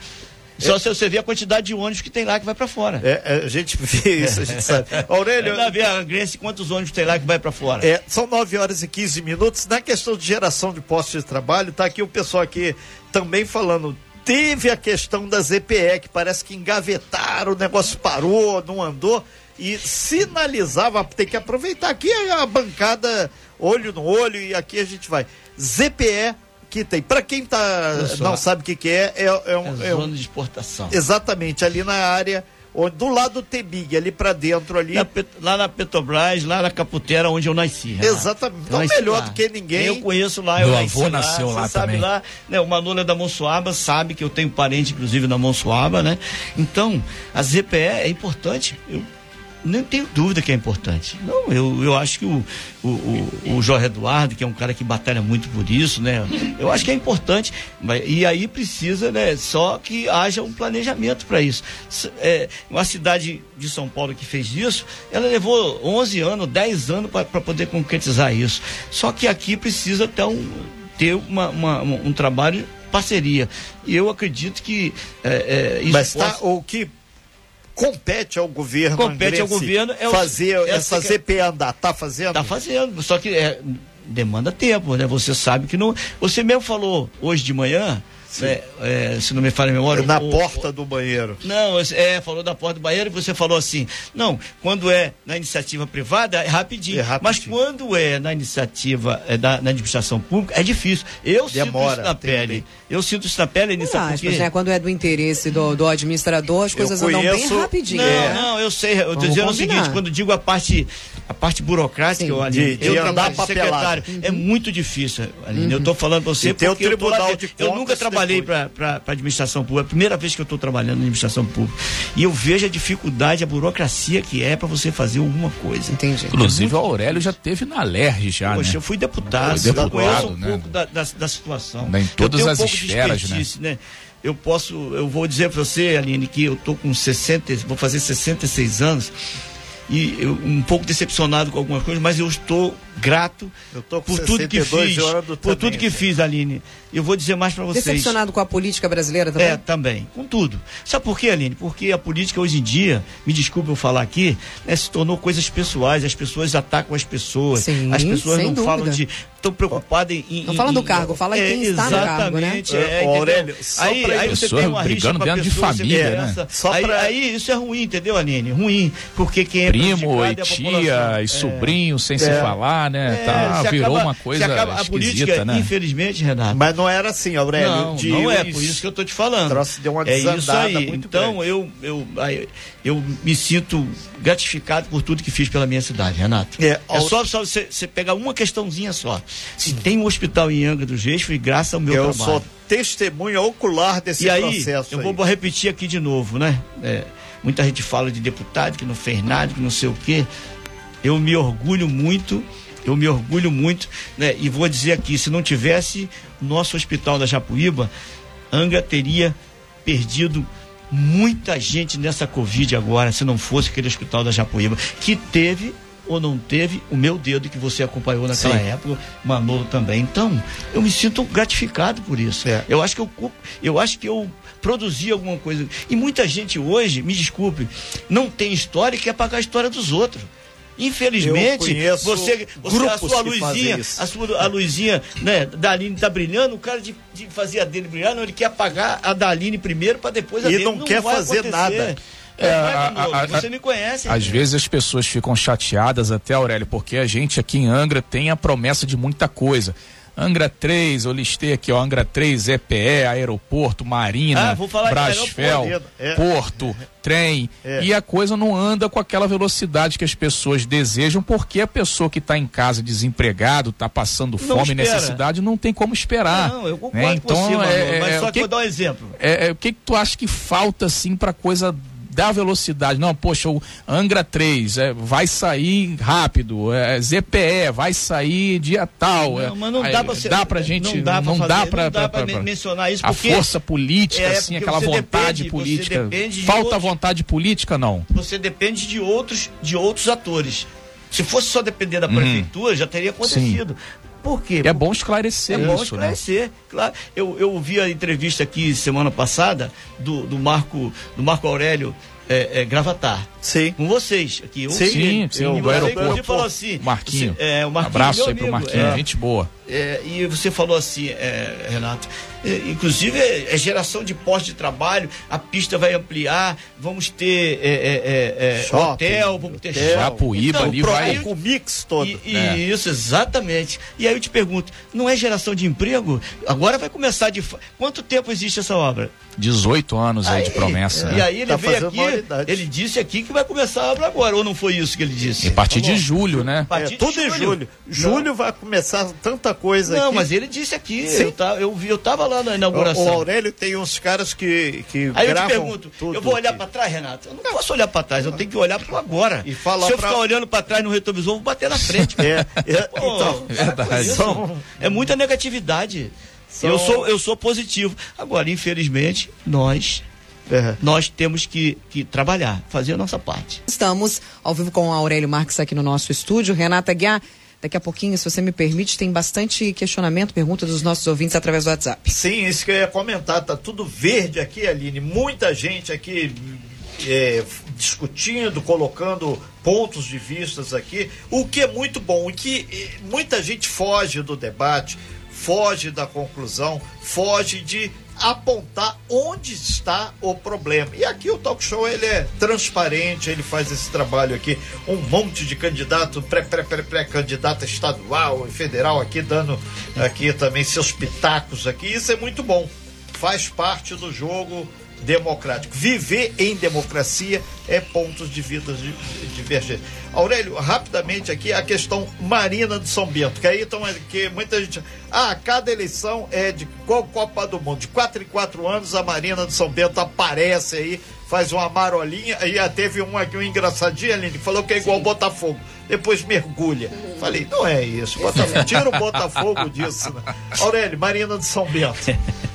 Só é. se você vê a quantidade de ônibus que tem lá que vai para fora. É, é, a gente vê isso, a gente sabe. Aurélio. É, ver a Angrense, quantos ônibus tem lá que vai para fora. É, são 9 horas e 15 minutos. Na questão de geração de postos de trabalho, tá aqui o pessoal aqui também falando. Teve a questão da ZPE, que parece que engavetaram, o negócio parou, não andou e sinalizava, tem que aproveitar aqui a bancada olho no olho e aqui a gente vai. ZPE que tem. Para quem tá, não sabe o que, que é, é, é, um, é, é zona um, de exportação. Exatamente, ali na área onde, do lado do Tebig, ali para dentro ali. Na, lá na Petrobras, lá na Caputera, onde eu nasci. Renato. Exatamente. Então, melhor lá. do que ninguém. Eu conheço lá, eu Meu avô nasceu lá, lá sabe também. lá, né, o Manolo é da Monsuaba, sabe que eu tenho parente, inclusive, na Monsuaba, né? Então, a ZPE é importante. Eu nem tenho dúvida que é importante. Não, eu, eu acho que o, o, o, o Jorge Eduardo, que é um cara que batalha muito por isso, né? Eu acho que é importante. Mas, e aí precisa, né? Só que haja um planejamento para isso. É, uma cidade de São Paulo que fez isso, ela levou 11 anos, 10 anos para poder concretizar isso. Só que aqui precisa ter um, ter uma, uma um trabalho parceria. E eu acredito que é, é, isso Mas tá, possa... o que compete ao governo compete ao governo é o, fazer essa, essa ZP andar. Tá fazendo? Tá fazendo só que é, demanda tempo né? Você sabe que não você mesmo falou hoje de manhã é, é, se não me falha a memória. Na o, porta o, do banheiro. Não, é, falou da porta do banheiro e você falou assim: não, quando é na iniciativa privada é rapidinho. É rapidinho. Mas quando é na iniciativa, é da, na administração pública, é difícil. Eu Demora, sinto isso na pele. Eu sinto isso na pele, nisso porque... né? Quando é do interesse do, do administrador, as coisas andam bem rapidinho. Não, é. não, eu sei. Eu estou dizendo combinar. o seguinte: quando digo a parte, a parte burocrática, eu, de, de eu trabalho de secretário, uhum. é muito difícil, Aline. Uhum. Eu estou falando para você e porque eu, lá, eu nunca trabalhei trabalhei para a administração pública, é a primeira vez que eu estou trabalhando na administração pública. E eu vejo a dificuldade, a burocracia que é para você fazer alguma coisa. Entendi. Inclusive, é muito... o Aurélio já teve na LERJ já. Poxa, né? eu fui deputado, Foi deputado, eu conheço um né? pouco da, da, da situação. Em todas as um esferas, né? né? Eu posso, eu vou dizer para você, Aline, que eu tô com 60, vou fazer 66 anos e eu, um pouco decepcionado com algumas coisas, mas eu estou grato por tudo que fiz, por tudo que fiz, Aline. Eu vou dizer mais para vocês. Decepcionado com a política brasileira também? É, também, com tudo. Sabe por quê, Aline? Porque a política hoje em dia, me desculpe eu falar aqui, né, se tornou coisas pessoais, as pessoas atacam as pessoas, Sim, as pessoas não dúvida. falam de estão preocupadas em, Não fala do cargo, fala é, quem está no cargo, né? É, Aurélio, aí, aí você tem uma com a de família, né? Só aí, pra... aí isso é ruim, entendeu, Aline? Ruim, porque quem é primo e tia e sobrinho sem se é. Né? É, tá, virou acaba, uma coisa acaba, a política, né? infelizmente, Renato. Mas não era assim, Aurélio. Não, não é, por isso que eu estou te falando. Deu uma é isso aí. então grande. eu, eu, eu me sinto gratificado por tudo que fiz pela minha cidade, Renato. É, é só, só você, você pegar uma questãozinha só. Se tem um hospital em Angra dos Reis, foi graças ao meu eu trabalho. Eu sou testemunha ocular desse e aí, processo. Eu aí. vou repetir aqui de novo, né? É, muita gente fala de deputado que não fez nada, que não sei o quê. Eu me orgulho muito eu me orgulho muito, né? E vou dizer aqui, se não tivesse nosso hospital da Japuíba, Angra teria perdido muita gente nessa Covid agora, se não fosse aquele hospital da Japuíba, que teve ou não teve o meu dedo que você acompanhou naquela Sim. época, Manolo também. Então, eu me sinto gratificado por isso. É. Eu acho que eu, eu acho que eu produzi alguma coisa. E muita gente hoje, me desculpe, não tem história e quer pagar a história dos outros. Infelizmente, você, você a sua luzinha, a sua a luzinha, né, da Aline tá brilhando, o cara de, de fazer a dele brilhar, não, ele quer apagar a da Aline primeiro para depois a e dele. não, não quer fazer acontecer. nada. É, a, a, você me conhece. Às então. vezes as pessoas ficam chateadas até, Aurélio, porque a gente aqui em Angra tem a promessa de muita coisa. Angra 3, eu listei aqui, ó, Angra 3, EPE, aeroporto, marina, ah, Brasfel, é. porto, trem, é. e a coisa não anda com aquela velocidade que as pessoas desejam, porque a pessoa que está em casa desempregado, está passando fome, necessidade, não tem como esperar. Não, eu concordo né? então, com você, é, mas só que, que vou dar um exemplo. É, é, o que, que tu acha que falta, assim, para coisa da velocidade. Não, poxa, o Angra 3 é, vai sair rápido, é, ZPE vai sair dia tal. Não, é, mas não dá pra, ser, dá pra gente, não dá pra, não fazer, dá pra, não dá pra, pra mencionar isso. A força política, é, assim, aquela vontade depende, política. Falta outros, vontade política, não? Você depende de outros, de outros atores. Se fosse só depender da uhum. prefeitura, já teria acontecido. Sim. Por quê? É bom esclarecer é bom isso, né? esclarecer, né? claro. Eu, eu vi a entrevista aqui semana passada do, do Marco do Marco Aurélio é, é, Gravatar. Sim. Com vocês aqui. Eu, sim, sim, sim. O aeroporto. falou assim. Marquinho. Você, é, o Marquinho Abraço aí pro Marquinho, é, gente boa. É, e você falou assim, é, Renato, é, inclusive é, é, geração de postos de trabalho, a pista vai ampliar, vamos ter é, hotel, vamos ter hotel. Japuíba então, ali vai com o mix todo. E, e Isso, exatamente. E aí eu te pergunto, não é geração de emprego? Agora vai começar de. Quanto tempo existe essa obra? 18 anos aí, aí de promessa. E aí ele tá veio aqui, ele disse aqui que vai começar a obra agora, ou não foi isso que ele disse? A partir de julho, né? É, tudo em julho. Julho vai começar tanta coisa Não, aqui. mas ele disse aqui, eu, tá, eu, vi, eu tava lá na inauguração. O, o Aurélio tem uns caras que, que Aí eu te pergunto, eu vou olhar para trás, Renato? Eu não posso olhar para trás, eu tenho que olhar para agora. E falar Se eu pra... ficar olhando para trás no retrovisor, eu vou bater na frente. é, é, Pô, então, é verdade. Isso, é muita negatividade. São... Eu, sou, eu sou positivo. Agora, infelizmente, nós é. Nós temos que, que trabalhar, fazer a nossa parte. Estamos ao vivo com o Aurélio Marques aqui no nosso estúdio. Renata Guiar, daqui a pouquinho, se você me permite, tem bastante questionamento, pergunta dos nossos ouvintes através do WhatsApp. Sim, isso que eu ia comentar. Tá tudo verde aqui, Aline. Muita gente aqui é, discutindo, colocando pontos de vistas aqui, o que é muito bom, e que muita gente foge do debate, foge da conclusão, foge de apontar onde está o problema. E aqui o talk show ele é transparente, ele faz esse trabalho aqui, um monte de candidato, pré-pré-pré-candidato pré, estadual e federal aqui dando aqui também seus pitacos aqui. Isso é muito bom. Faz parte do jogo democrático. Viver em democracia é pontos de vida divergentes. Aurélio, rapidamente aqui a questão Marina de São Bento, que aí então, que muita gente. Ah, cada eleição é de qual Copa do Mundo? De quatro em quatro anos a Marina de São Bento aparece aí, faz uma marolinha, aí teve um aqui, um engraçadinho, Aline, falou que é igual Sim. Botafogo. Depois mergulha. Falei, não é isso. Botafogo, tira o Botafogo disso. Né? Aurélio, Marina de São Bento.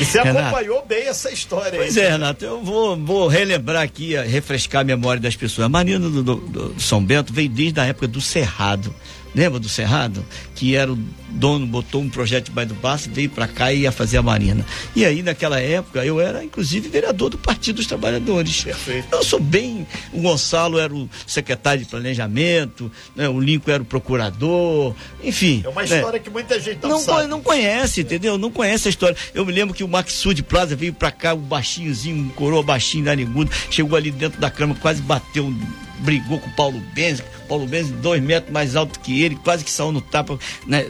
E você acompanhou bem essa história pois aí. é, Renato, eu vou, vou relembrar aqui, refrescar a memória das pessoas. A Marina do, do, do São Bento veio desde a época do Cerrado. Lembra do Cerrado? Que era o dono, botou um projeto de Bairro do Passo, veio para cá e ia fazer a Marina. E aí, naquela época, eu era, inclusive, vereador do Partido dos Trabalhadores. Perfeito. Eu sou bem. O Gonçalo era o secretário de Planejamento, né? o Lincoln era o procurador, enfim. É uma né? história que muita gente não, não sabe. Não conhece, entendeu? Não conhece a história. Eu me lembro que o Maxud Plaza veio para cá, o baixinhozinho, um coroa baixinho da Nigudo, chegou ali dentro da cama, quase bateu brigou com o Paulo Benz, Paulo Benz dois metros mais alto que ele, quase que saiu no tapa, né,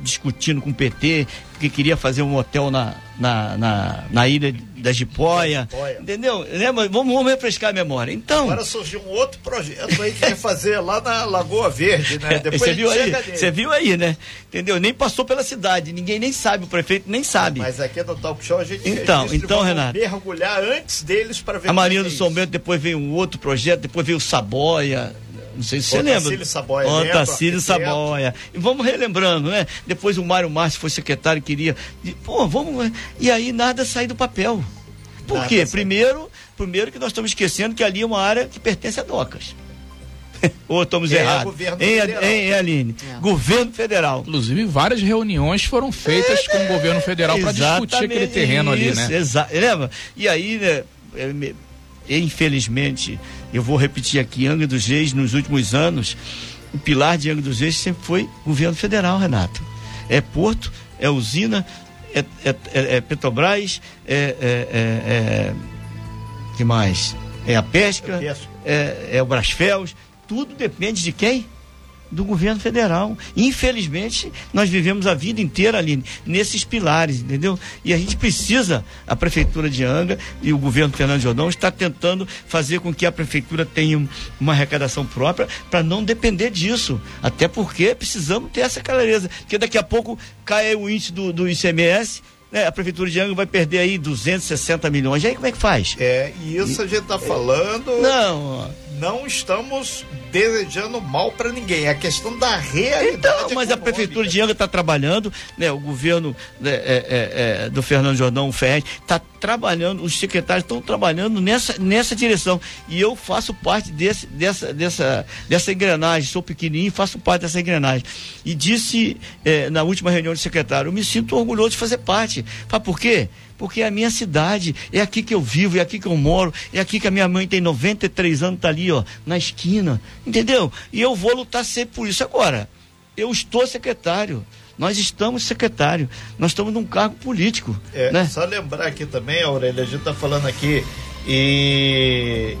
discutindo com o PT, porque queria fazer um hotel na, na, na, na ilha da Jipoia, entendeu? Lembra? Vamos, vamos refrescar a memória. Então. Agora surgiu um outro projeto aí que quer fazer lá na Lagoa Verde, né? Depois você viu aí? Você viu aí, né? Entendeu? Nem passou pela cidade, ninguém nem sabe, o prefeito nem sabe. Mas aqui no Talk Show a gente Então, então, Renato. mergulhar antes deles para ver. A Marinha do é São Bento depois veio um outro projeto, depois veio o Saboia não sei se você lembra. Saboia. Otacílio Saboia. E vamos relembrando, né? Depois o Mário Márcio foi secretário, queria. Pô, vamos. E aí nada sai do papel. Por nada quê? Primeiro, primeiro que nós estamos esquecendo que ali é uma área que pertence a Docas. Ou estamos é, errados? Em, em, Aline? É. Governo federal. Inclusive, várias reuniões foram feitas é, com o governo federal para discutir aquele terreno isso, ali, né? Exato. Lembra? E aí, né, é, infelizmente, eu vou repetir aqui, Angra dos Reis, nos últimos anos, o pilar de Angra dos Reis sempre foi governo federal, Renato. É porto, é usina, é, é, é, é Petrobras, é, é, é, que mais? É a pesca, é, é o Brasfels, tudo depende de quem? Do governo federal. Infelizmente, nós vivemos a vida inteira ali nesses pilares, entendeu? E a gente precisa, a prefeitura de Anga e o governo Fernando Jordão está tentando fazer com que a prefeitura tenha uma arrecadação própria para não depender disso. Até porque precisamos ter essa clareza, porque daqui a pouco cai o índice do, do ICMS né, a prefeitura de Angra vai perder aí 260 milhões. E aí como é que faz? É, e isso a gente está falando. Não. Não estamos desejando mal para ninguém. É a questão da realidade. Então, mas econômica. a prefeitura de Angra está trabalhando, né? O governo né, é, é, é, do Fernando Jordão Ferreira está trabalhando, os secretários estão trabalhando nessa, nessa direção. E eu faço parte desse, dessa, dessa, dessa engrenagem. Sou pequenininho e faço parte dessa engrenagem. E disse é, na última reunião de secretário, eu me sinto orgulhoso de fazer parte. Fala, por quê? Porque é a minha cidade, é aqui que eu vivo, é aqui que eu moro, é aqui que a minha mãe tem 93 anos, tá ali, ó, na esquina. Entendeu? E eu vou lutar sempre por isso. Agora, eu estou secretário. Nós estamos secretário, nós estamos num cargo político. É, né? Só lembrar aqui também, Aurélia, a gente está falando aqui e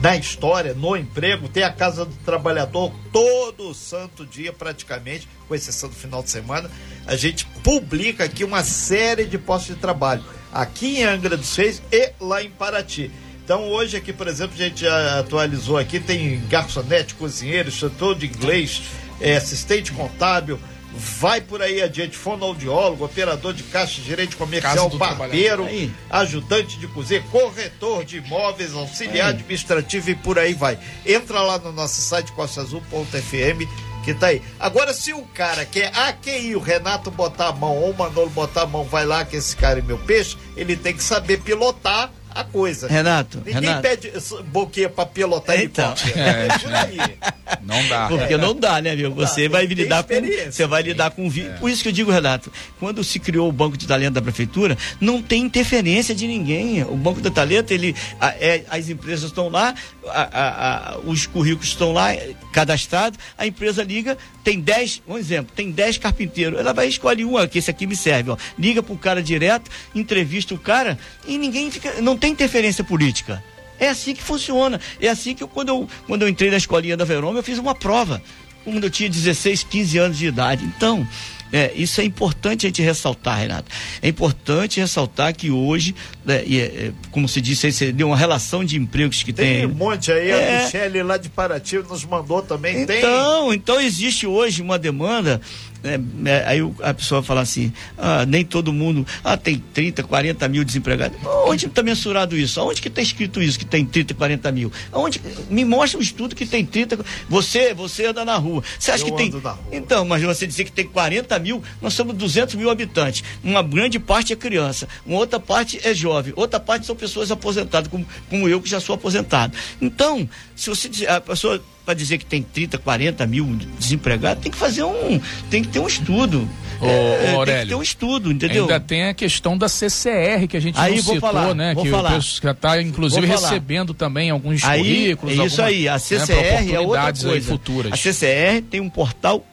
na história, no emprego, tem a Casa do Trabalhador todo santo dia, praticamente, com exceção do final de semana. A gente publica aqui uma série de postos de trabalho, aqui em Angra dos Reis e lá em Paraty. Então hoje aqui, por exemplo, a gente atualizou aqui, tem garçonete, cozinheiro, instrutor de inglês, é, assistente contábil, vai por aí adiante, fonoaudiólogo, operador de caixa, gerente comercial, barbeiro, ajudante de cozinha, corretor de imóveis, auxiliar aí. administrativo e por aí vai. Entra lá no nosso site costaazul.fm que tá aí. Agora, se o cara quer, que o Renato botar a mão ou o Manolo botar a mão, vai lá que esse cara é meu peixe, ele tem que saber pilotar a coisa. Renato, Ninguém Renato. pede boquinha pra pilotar então. É, é, não dá. Porque é. não dá, né, viu? Você vai lidar com. Você vai lidar com. É. Por isso que eu digo, Renato, quando se criou o Banco de Talento da Prefeitura, não tem interferência de ninguém. O Banco de Talento, ele, a, é, as empresas estão lá, a, a, os currículos estão lá cadastrados, a empresa liga, tem 10, um exemplo, tem 10 carpinteiros. Ela vai escolher um, que esse aqui me serve, ó. Liga pro cara direto, entrevista o cara e ninguém fica. Não tem interferência política. É assim que funciona. É assim que eu, quando, eu, quando eu entrei na escolinha da Verôme, eu fiz uma prova. Quando eu tinha 16, 15 anos de idade. Então, é, isso é importante a gente ressaltar, Renato. É importante ressaltar que hoje, né, é, é, como se disse, você deu uma relação de empregos que tem. Tem um monte aí, é, a Michelle lá de Paraty nos mandou também. Então, tem. então existe hoje uma demanda é, é, aí a pessoa fala assim, ah, nem todo mundo, ah, tem 30, 40 mil desempregados. Onde está mensurado isso? Onde que está escrito isso que tem 30, 40 mil? Onde, me mostra um estudo que tem 30. Você, você anda na rua. Você acha Eu que tem. Então, mas você dizer que tem 40 mil, nós somos 200 mil habitantes. Uma grande parte é criança, uma outra parte é jovem, outra parte são pessoas aposentadas, como, como eu que já sou aposentado. Então, se você a pessoa para dizer que tem 30, 40 mil desempregados, tem que fazer um. Tem que ter um estudo. Ô, é, Aurélio, tem que ter um estudo, entendeu? Ainda tem a questão da CCR que a gente aí, não citou, falar, né? que falar. já está, inclusive, recebendo também alguns aí, currículos. É isso aí, a CCR né, é outra coisa. Futuras. A CCR tem um portal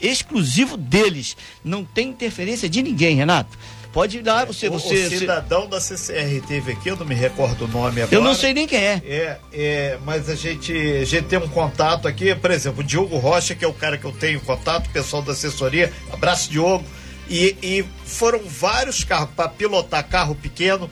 exclusivo deles. Não tem interferência de ninguém, Renato. Pode ir lá, você. O, você, o cidadão da CCR teve aqui, eu não me recordo o nome agora. Eu não sei nem quem é. É, é mas a gente, a gente tem um contato aqui, por exemplo, o Diogo Rocha, que é o cara que eu tenho contato, pessoal da assessoria. Abraço, Diogo. E, e foram vários carros para pilotar carro pequeno,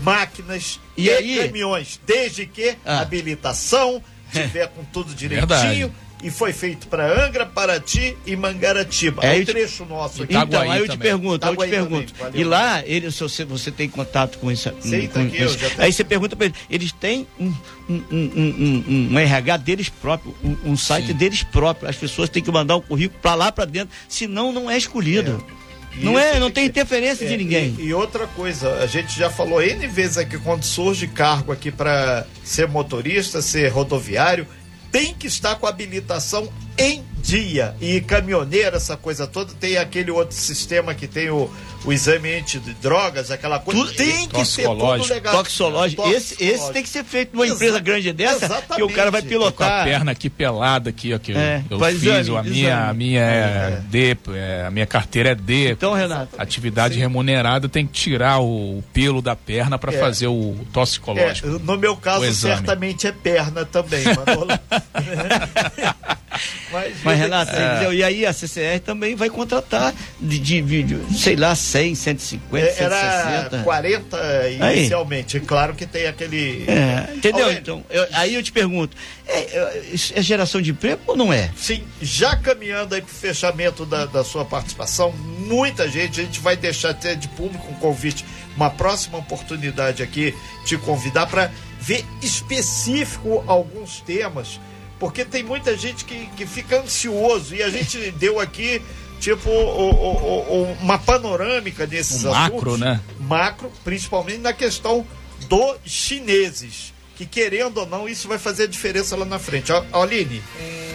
máquinas e, e aí? caminhões, desde que ah. habilitação tiver com tudo direitinho. Verdade e foi feito para Angra, Paraty e Mangaratiba. É, o trecho nosso aqui. Então, aí eu te pergunto, eu te pergunto. e lá, ele, se você, você tem contato com isso. Sei, com, aqui, com isso. Aí você pergunta para eles, eles têm um, um, um, um, um RH deles próprio, um, site Sim. deles próprio. As pessoas têm que mandar o currículo para lá para dentro, senão não é escolhido. É. Não é, não tem interferência é, de ninguém. E, e, outra coisa, a gente já falou N vezes aqui, quando surge cargo aqui para ser motorista, ser rodoviário, tem que estar com habilitação em dia. E caminhoneiro, essa coisa toda, tem aquele outro sistema que tem o, o exame de drogas, aquela coisa. Tudo, tem que ser tudo legal. Toxicológico. Esse, esse tem que ser feito numa empresa grande dessa, Exatamente. que o cara vai pilotar. com a perna aqui pelada aqui, ó, que é, eu, eu fiz, exame, a minha, a minha é, é D, é, a minha carteira é D. Então, Renato. Atividade sim. remunerada tem que tirar o pelo da perna para é. fazer o toxicológico. É, no meu caso, certamente é perna também, Manolo. Mas, Mas Renato, é. e aí a CCR também vai contratar de, de, de sei lá, 100, 150, é, Era 160. 40 inicialmente. Aí. Claro que tem aquele. É, entendeu? então, eu, aí eu te pergunto: é, é, é, geração de emprego ou não é? Sim, já caminhando aí para o fechamento da, da sua participação, muita gente, a gente vai deixar até de público um convite, uma próxima oportunidade aqui, te convidar para ver específico alguns temas porque tem muita gente que, que fica ansioso e a gente deu aqui tipo o, o, o, uma panorâmica desses um assuntos. Macro, né? Macro, principalmente na questão dos chineses. Que querendo ou não, isso vai fazer a diferença lá na frente. Aline. É...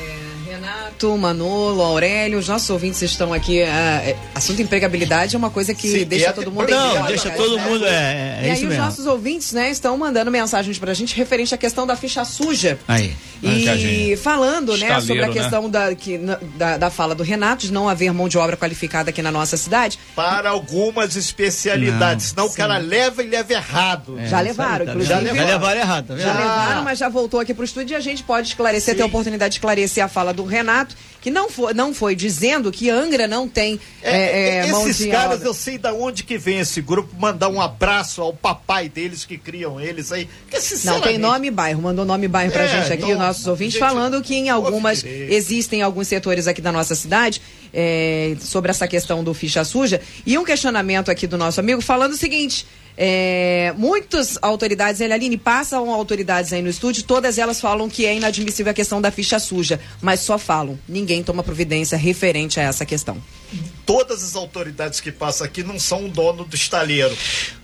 Renato, Manolo, Aurélio, os nossos ouvintes estão aqui. Uh, assunto empregabilidade é uma coisa que Sim, deixa todo mundo Não, deixa todo mundo. É, é, e aí os mesmo. nossos ouvintes, né, estão mandando mensagens pra gente referente à questão da ficha suja. Aí. E falando, né, sobre a né? questão né? da, que, da, da fala do Renato de não haver mão de obra qualificada aqui na nossa cidade. Para algumas especialidades. Não, senão o cara leva e leva errado. É, já levaram, tá inclusive. Já levaram errado. Tá já levaram, mas já voltou aqui pro estúdio e a gente pode esclarecer, Sim. ter a oportunidade de esclarecer a fala do Renato, que não foi, não foi dizendo que Angra não tem é, é, é Esses caras, eu sei da onde que vem esse grupo, mandar um abraço ao papai deles que criam eles aí. Que, não, tem nome e bairro, mandou nome e bairro pra é, gente aqui, nossos ouvintes, gente, falando que em algumas, existem alguns setores aqui da nossa cidade é, sobre essa questão do ficha suja. E um questionamento aqui do nosso amigo falando o seguinte. É, muitas autoridades, Aline, passam autoridades aí no estúdio, todas elas falam que é inadmissível a questão da ficha suja, mas só falam. Ninguém toma providência referente a essa questão todas as autoridades que passam aqui não são o dono do estaleiro.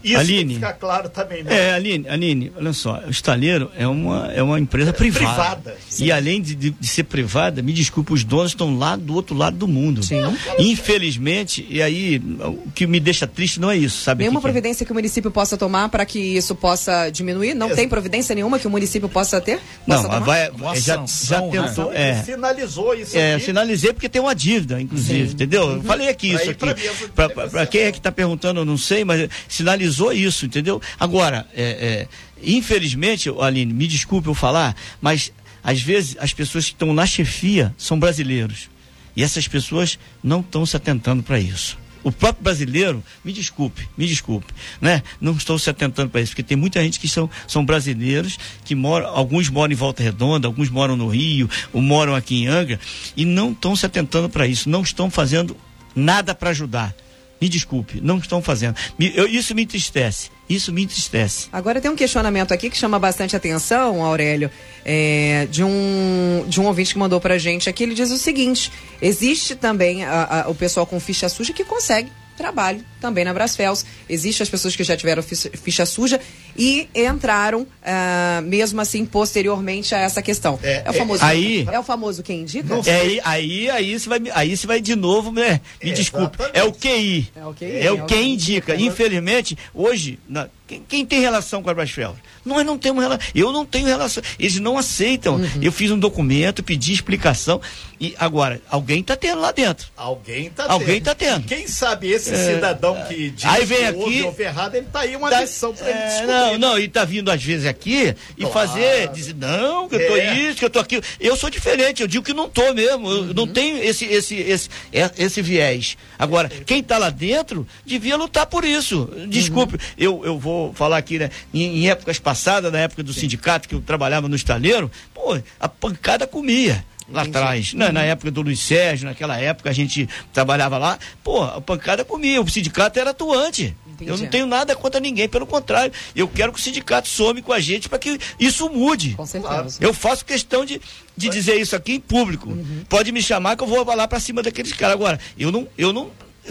Isso Aline, fica claro também, né? É, Aline, Aline, olha só, o estaleiro é uma, é uma empresa é, privada. Privada. E além de, de, de, ser privada, me desculpa, os donos estão lá do outro lado do mundo. Sim. Infelizmente, e aí, o que me deixa triste não é isso, sabe? Nenhuma que providência que o município possa tomar para que isso possa diminuir? Não tem providência nenhuma que o município possa ter? Possa não, vai, já, já né? tentou. Né? É, sinalizou isso. É, aqui. sinalizei porque tem uma dívida, inclusive, Sim. entendeu? Uhum. Falei aqui isso aqui. Para quem é que está perguntando, eu não sei, mas sinalizou isso, entendeu? Agora, é, é, infelizmente, Aline, me desculpe eu falar, mas às vezes as pessoas que estão na chefia são brasileiros. E essas pessoas não estão se atentando para isso. O próprio brasileiro, me desculpe, me desculpe, né? Não estão se atentando para isso, porque tem muita gente que são, são brasileiros, que moram, alguns moram em Volta Redonda, alguns moram no Rio, ou moram aqui em Angra, e não estão se atentando para isso, não estão fazendo nada para ajudar. Me desculpe, não estão fazendo. Me, eu, isso me entristece. Isso me entristece. Agora tem um questionamento aqui que chama bastante atenção, Aurélio, é, de, um, de um ouvinte que mandou pra gente aqui. Ele diz o seguinte: existe também a, a, o pessoal com ficha suja que consegue trabalho também na Brasfels. Existem as pessoas que já tiveram ficha suja e entraram, uh, mesmo assim, posteriormente a essa questão. É, é o famoso. Aí, é o famoso quem indica? É, aí, aí, você vai, aí você vai de novo, né? Me é, desculpe. É o QI. É o QI. É o é quem indica. Infelizmente, hoje, na, quem, quem, tem relação com a Brasfels? Nós não temos relação. Eu não tenho relação. Eles não aceitam. Uhum. Eu fiz um documento, pedi explicação. E agora, alguém está tendo lá dentro. Alguém está tendo. Alguém está tendo. Quem sabe esse é, cidadão que diz aí vem aqui, houve errado, ele está aí uma tá, lição para ele é, Não, não, e está vindo às vezes aqui e claro. fazer, dizer, não, que eu tô é. isso, que eu tô aquilo. Eu sou diferente, eu digo que não tô mesmo. Uhum. Eu não tenho esse, esse, esse, é, esse viés. Agora, quem está lá dentro devia lutar por isso. Desculpe, uhum. eu, eu vou falar aqui, né? Em, em épocas passadas, na época do sindicato que eu trabalhava no estaleiro, pô, a pancada comia lá atrás. Na, na, época do Luiz Sérgio, naquela época a gente trabalhava lá, pô, a pancada comia, o sindicato era atuante. Entendi. Eu não tenho nada contra ninguém, pelo contrário, eu quero que o sindicato some com a gente para que isso mude. Com certeza. Eu faço questão de, de dizer isso aqui em público. Uhum. Pode me chamar que eu vou lá para cima daqueles caras. Agora, eu não, eu não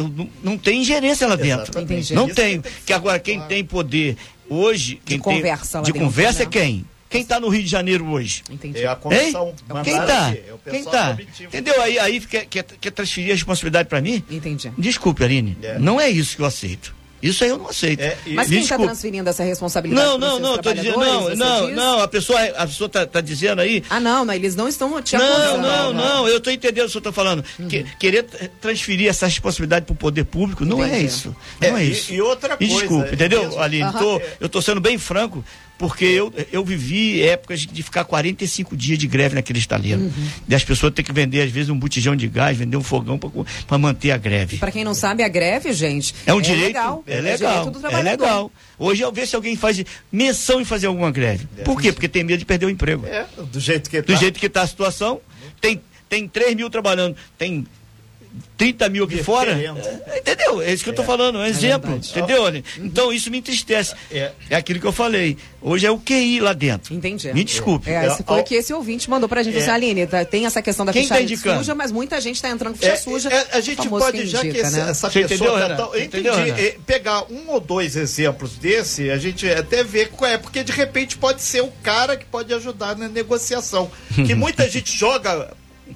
não, não tenho ingerência lá dentro. Não tenho. Que agora quem tem poder hoje, quem de tem conversa de conversa é né? é quem? Quem está no Rio de Janeiro hoje? Entendi. É a comissão. Quem está? É quem está? Entendeu? Aí, aí quer, quer, quer transferir a responsabilidade para mim? Entendi. Desculpe, Aline. É. Não é isso que eu aceito. Isso aí eu não aceito. É, Mas quem está transferindo essa responsabilidade? Não, não, não, tô dizendo, não, não, diz? não, a pessoa, a pessoa tá, tá, dizendo aí. Ah, não, não, eles não estão te Não, não, não, eu estou entendendo o que você está falando. Uhum. Que, querer transferir essa responsabilidade para o poder público não é Entendi. é isso. Não é, é isso. E, e outra coisa. E desculpe, entendeu, mesmo. Aline? Uhum. Tô, eu estou sendo bem franco porque eu, eu vivi épocas de ficar 45 dias de greve naquele estaleiro. Uhum. E as pessoas ter que vender, às vezes, um botijão de gás, vender um fogão para manter a greve. Para quem não sabe, a greve, gente. É um é direito. Legal. É legal. É, é legal. Hoje eu vejo se alguém faz menção em fazer alguma greve. É. Por quê? Porque tem medo de perder o emprego. É, do jeito que está. Do jeito que está a situação. Tem, tem 3 mil trabalhando, tem 30 mil aqui fora. É, entendeu? É isso que é, eu estou falando, é um é exemplo. entendeu? Uhum. Então isso me entristece. É. é aquilo que eu falei. Hoje é o QI lá dentro. Entendi. Me desculpe. É, esse foi o que esse ouvinte mandou pra gente. É. Aline, tá, tem essa questão da Quem ficha tá suja, mas muita gente está entrando com ficha suja. a gente pode, já indica, que esse, né? essa pessoa. Entendeu, tá, entendeu, entendi. pegar um ou dois exemplos desse, a gente até vê qual é, porque de repente pode ser o cara que pode ajudar na negociação. que muita gente joga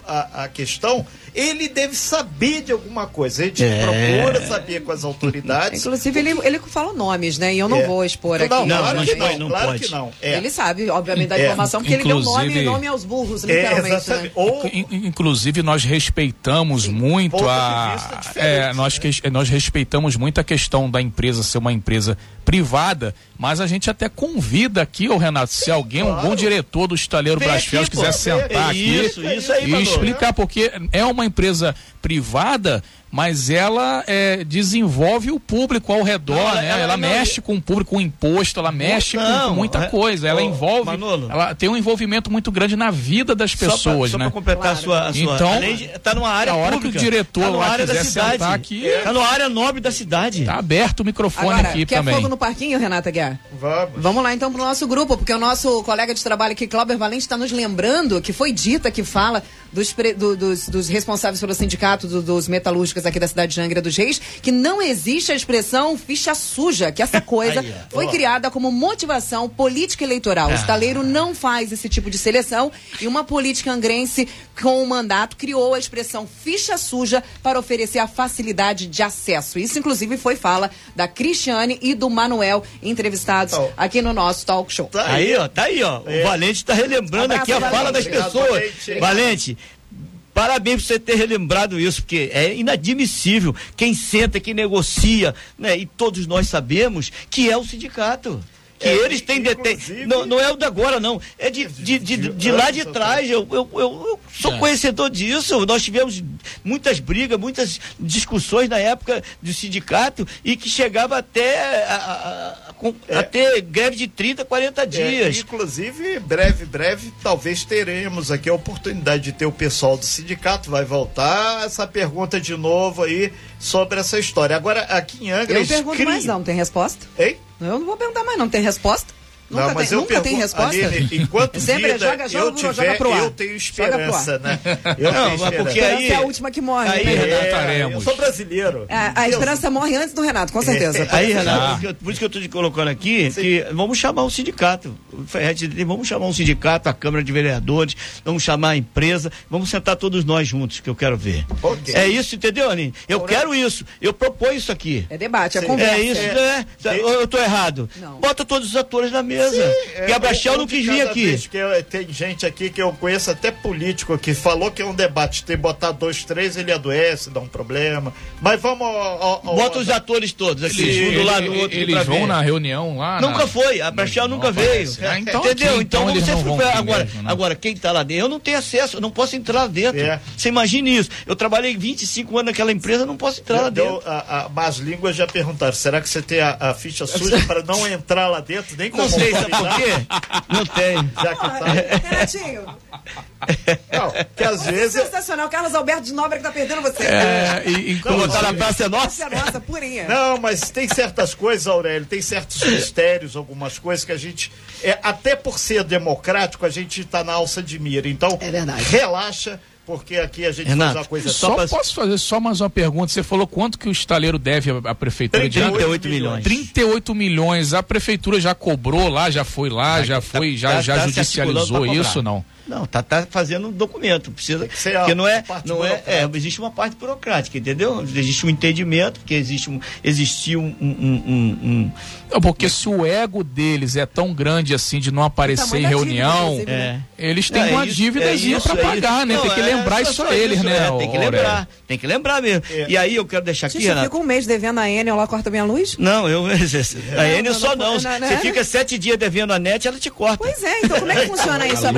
a, a questão ele deve saber de alguma coisa. A gente é. procura saber com as autoridades. Inclusive, ele, ele fala nomes, né? E eu não é. vou expor aqui. Não, não, claro que não, não, claro pode. que não. É. Ele sabe, obviamente, da é. informação, porque inclusive, ele deu nome, nome aos burros, é, literalmente. Né? Ou... Inclusive, nós respeitamos Sim. muito a. É, nós, que, nós respeitamos muito a questão da empresa ser uma empresa privada, mas a gente até convida aqui, o Renato, se alguém, claro. um bom diretor do estaleiro Brasfels quiser sentar aqui isso, isso aí, e explicar, porque é uma uma empresa privada, mas ela é, desenvolve o público ao redor, não, né? Ela, ela não, mexe não, com o público, com o imposto, ela mexe com muita é, coisa. Ela envolve, Manolo, ela tem um envolvimento muito grande na vida das pessoas, só pra, né? Só para completar claro. a sua, a sua, então, está numa área a hora pública, que o diretor tá lá área quiser da cidade, sentar aqui, está numa área nobre da cidade. Está aberto o microfone Agora, aqui quer também. fogo no parquinho, Renata Guiar? Vamos. Vamos lá então para o nosso grupo, porque o nosso colega de trabalho aqui, Cláudio Valente, está nos lembrando que foi dita que fala dos, do, dos, dos responsáveis pelo sindicato do, dos metalúrgicos aqui da cidade de Angra dos Reis, que não existe a expressão ficha suja, que essa coisa Aí, foi criada como motivação política eleitoral. O ah. estaleiro não faz esse tipo de seleção e uma política angrense com o mandato criou a expressão ficha suja para oferecer a facilidade de acesso. Isso, inclusive, foi fala da Cristiane e do Manuel, entrevistados oh. aqui no nosso talk show. Tá aí, ó, tá aí, ó. É. O Valente está relembrando aqui a Valente. fala das Obrigado, pessoas. Valente. Valente, Parabéns por você ter relembrado isso, porque é inadmissível quem senta, quem negocia, né? E todos nós sabemos que é o sindicato que é, eles têm detém. Não, não é o de agora, não. É de, de, de, de, de lá de trás. Eu, eu, eu, eu sou é. conhecedor disso. Nós tivemos muitas brigas, muitas discussões na época do sindicato e que chegava até a, a, a, é. até greve de 30, 40 é, dias. É, inclusive, breve, breve, talvez teremos aqui a oportunidade de ter o pessoal do sindicato. Vai voltar essa pergunta de novo aí sobre essa história. Agora, aqui em Angra. Eu não pergunto mais, não. Tem resposta? Hein? Eu não vou perguntar mais, não. Tem resposta? Nunca, não, mas tem, eu nunca tem resposta? Aline, enquanto Sempre vida joga, joga, eu tiver, joga pro ar. eu tenho esperança, né? Eu não, tenho esperança. porque aí é a última que morre, aí, né, Renato? É, eu sou brasileiro. É, a esperança morre antes do Renato, com certeza. É, aí, Renato, ah. por isso que eu estou te colocando aqui, Sim. que vamos chamar o sindicato. Vamos chamar um sindicato, a Câmara de Vereadores, vamos chamar a empresa, vamos sentar todos nós juntos, que eu quero ver. Okay. É isso, entendeu, Aline? Eu então, quero isso. Eu proponho isso aqui. É debate, é Sim. conversa. É isso, é. né? Eu estou errado. Não. Bota todos os atores na mesa. Sim, Gabriel não quis vir aqui. Que eu, tem gente aqui que eu conheço, até político, que falou que é um debate. Tem botar dois, três, ele adoece, dá um problema. Mas vamos. Ó, ó, Bota os atores todos aqui, um do lado do outro. Eles vão ver. na reunião lá? Nunca na... foi, a Gabriel nunca veio. Ah, então, Entendeu? Aqui, então, então vamos ser agora, mesmo, né? agora, quem está lá dentro? Eu não tenho acesso, eu não posso entrar lá dentro. É. Você imagine isso. Eu trabalhei 25 anos naquela empresa, não posso entrar lá dentro. A, a, mas línguas já perguntaram: será que você tem a, a ficha suja para não entrar lá dentro? Nem como Não sei, sabe por quê? Não tem. Já que tá. Renatinho. Não, que às vezes. Sensacional. Carlos Alberto de Nóbrega tá perdendo você. É, e, inclusive... Não, na Praça é Nossa. Praça é Nossa, purinha. Não, mas tem certas coisas, Aurélio, tem certos mistérios, algumas coisas que a gente. É, até por ser democrático, a gente tá na alça de mira. Então, é verdade. relaxa porque aqui a gente Renato, faz uma coisa só. Só posso fazer só mais uma pergunta. Você falou quanto que o estaleiro deve à prefeitura 38 de 38 milhões. 38 milhões. A prefeitura já cobrou lá, já foi lá, já tá, foi, já, tá, já tá judicializou isso, não? Não, tá, tá fazendo um documento, precisa, porque não é, não é, é, existe uma parte burocrática, entendeu? Existe um entendimento, porque existe um, existe um, um, um, um não, porque se o ego deles é tão grande assim de não aparecer em reunião, dívida, é. eles têm é uma dívida é para é pagar, né? Não, tem que é lembrar isso a eles, né? tem que lembrar, tem que lembrar mesmo. E aí eu quero deixar aqui, Você fica um mês devendo a Enel lá, corta minha luz? Não, eu a Enel só não. Você fica sete dias devendo a net, ela te corta. Pois é, então como é que funciona isso a, a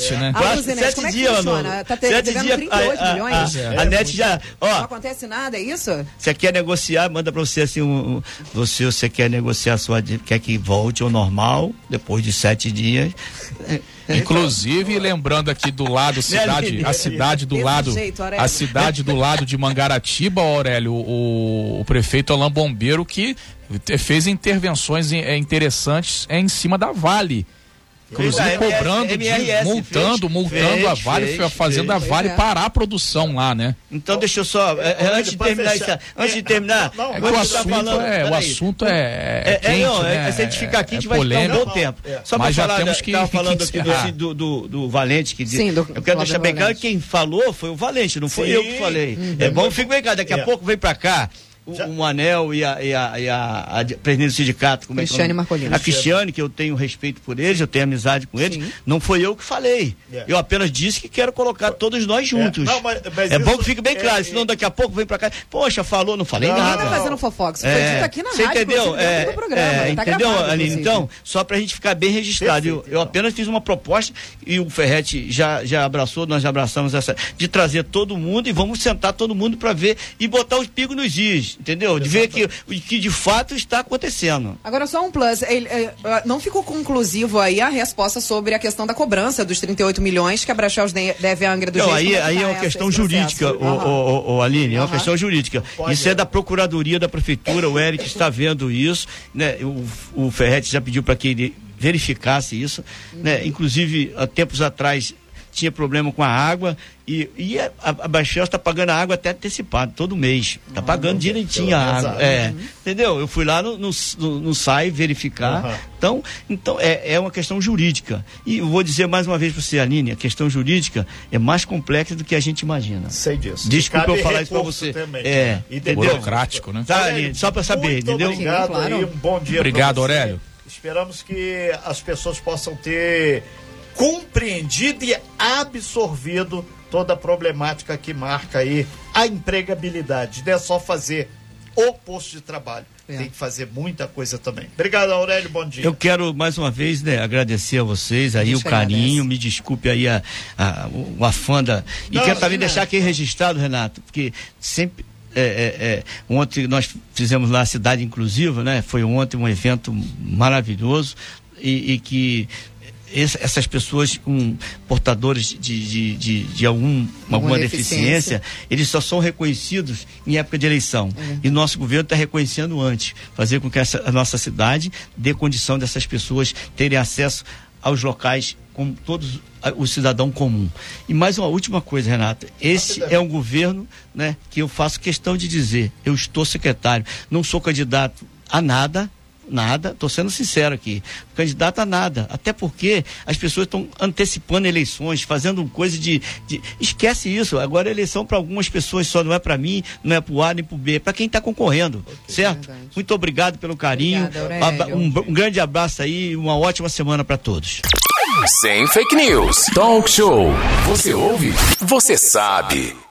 net, né? A luz e net, como é que funciona? Tá devendo 38 milhões? A net já, ó. Não acontece nada, é isso? Você quer negociar, manda para você assim, você, você quer negociar a sua, quer que volte ao normal depois de sete dias. Inclusive, lembrando aqui do lado, cidade, a cidade do lado, a cidade do lado de Mangaratiba, Aurélio, o, o prefeito Alain Bombeiro, que fez intervenções interessantes em cima da Vale. Inclusive cobrando, MRS, multando, fez, multando fez, a Vale, fez, fazendo a Vale é. parar a produção lá, né? Então deixa eu só, é, é antes de terminar isso, antes de terminar, não, não, é o, assunto falando, é, o assunto é, é, quente, não, né? se a gente ficar aqui, a gente vai ficar um bom tempo. Só para falar, temos que, falando aqui do, do, do, Valente, que Sim, do, eu quero deixar bem claro, quem falou foi o Valente, não foi eu que falei. É bom, fica bem claro, daqui a pouco vem para cá o, o Manel e a, e a, e a, a presidente do sindicato, como Cristiane é Marcolino. A Cristiane, que eu tenho respeito por eles, eu tenho amizade com eles. Sim. Não foi eu que falei. Yeah. Eu apenas disse que quero colocar todos nós juntos. É, não, mas, mas é bom que fique bem é, claro, senão daqui a pouco vem pra cá. Poxa, falou, não falei não, nada. Não tá fazendo fofoca. é, foi dito aqui na você rádio, entendeu? É, programa, é, tá entendeu, gravado, Aline? Então, só pra gente ficar bem registrado. Perfeito, eu, eu então. apenas fiz uma proposta e o Ferretti já, já abraçou, nós já abraçamos essa, de trazer todo mundo e vamos sentar todo mundo para ver e botar os pingos nos is, entendeu? De ver que, que de fato está acontecendo. Agora, só um plus. Ele, é, não ficou conclusivo aí a resposta sobre a questão da cobrança dos 38 milhões que a Brachels deve à Angra do Não, aí, aí é uma questão jurídica, o, o, o, Aline, é uma questão jurídica. Pode isso é. é da Procuradoria da Prefeitura, o Eric está vendo isso, né? O, o Ferretti já pediu para que ele verificasse isso, né? Inclusive, há tempos atrás tinha problema com a água e, e a, a Baixel está pagando a água até antecipado, todo mês. Está pagando direitinho a água. É, uhum. Entendeu? Eu fui lá no, no, no, no SAI verificar. Uhum. Então, então é, é uma questão jurídica. E eu vou dizer mais uma vez para você, Aline, a questão jurídica é mais complexa do que a gente imagina. Sei disso. Desculpa eu falar isso para você. Também, é, né? entendeu? Burocrático, né? Tá, Aline, só para saber, entendeu? Obrigado claro. e um bom dia Obrigado, Aurélio. Esperamos que as pessoas possam ter compreendido e absorvido toda a problemática que marca aí a empregabilidade. Não é só fazer o posto de trabalho. É. Tem que fazer muita coisa também. Obrigado, Aurélio. Bom dia. Eu quero mais uma vez né, agradecer a vocês aí o carinho. Agradece. Me desculpe aí a, a, o afã da. E não, quero também não, deixar aqui registrado, Renato, porque sempre é, é, é, ontem nós fizemos lá a cidade inclusiva, né? Foi ontem um evento maravilhoso e, e que essas pessoas com portadores de, de, de, de algum, alguma deficiência. deficiência. eles só são reconhecidos em época de eleição. Uhum. E nosso governo está reconhecendo antes, fazer com que essa, a nossa cidade dê condição dessas pessoas terem acesso aos locais como todos o cidadão comum. E mais uma última coisa, Renata. Esse é um governo né, que eu faço questão de dizer. Eu estou secretário, não sou candidato a nada, Nada, estou sendo sincero aqui. Candidato a nada. Até porque as pessoas estão antecipando eleições, fazendo coisa de, de. Esquece isso. Agora a eleição para algumas pessoas só não é para mim, não é para o A nem para o B, é para quem está concorrendo. certo? Muito obrigado pelo carinho. Obrigada, um, um grande abraço aí e uma ótima semana para todos. Sem fake news. Talk show. Você ouve? Você sabe.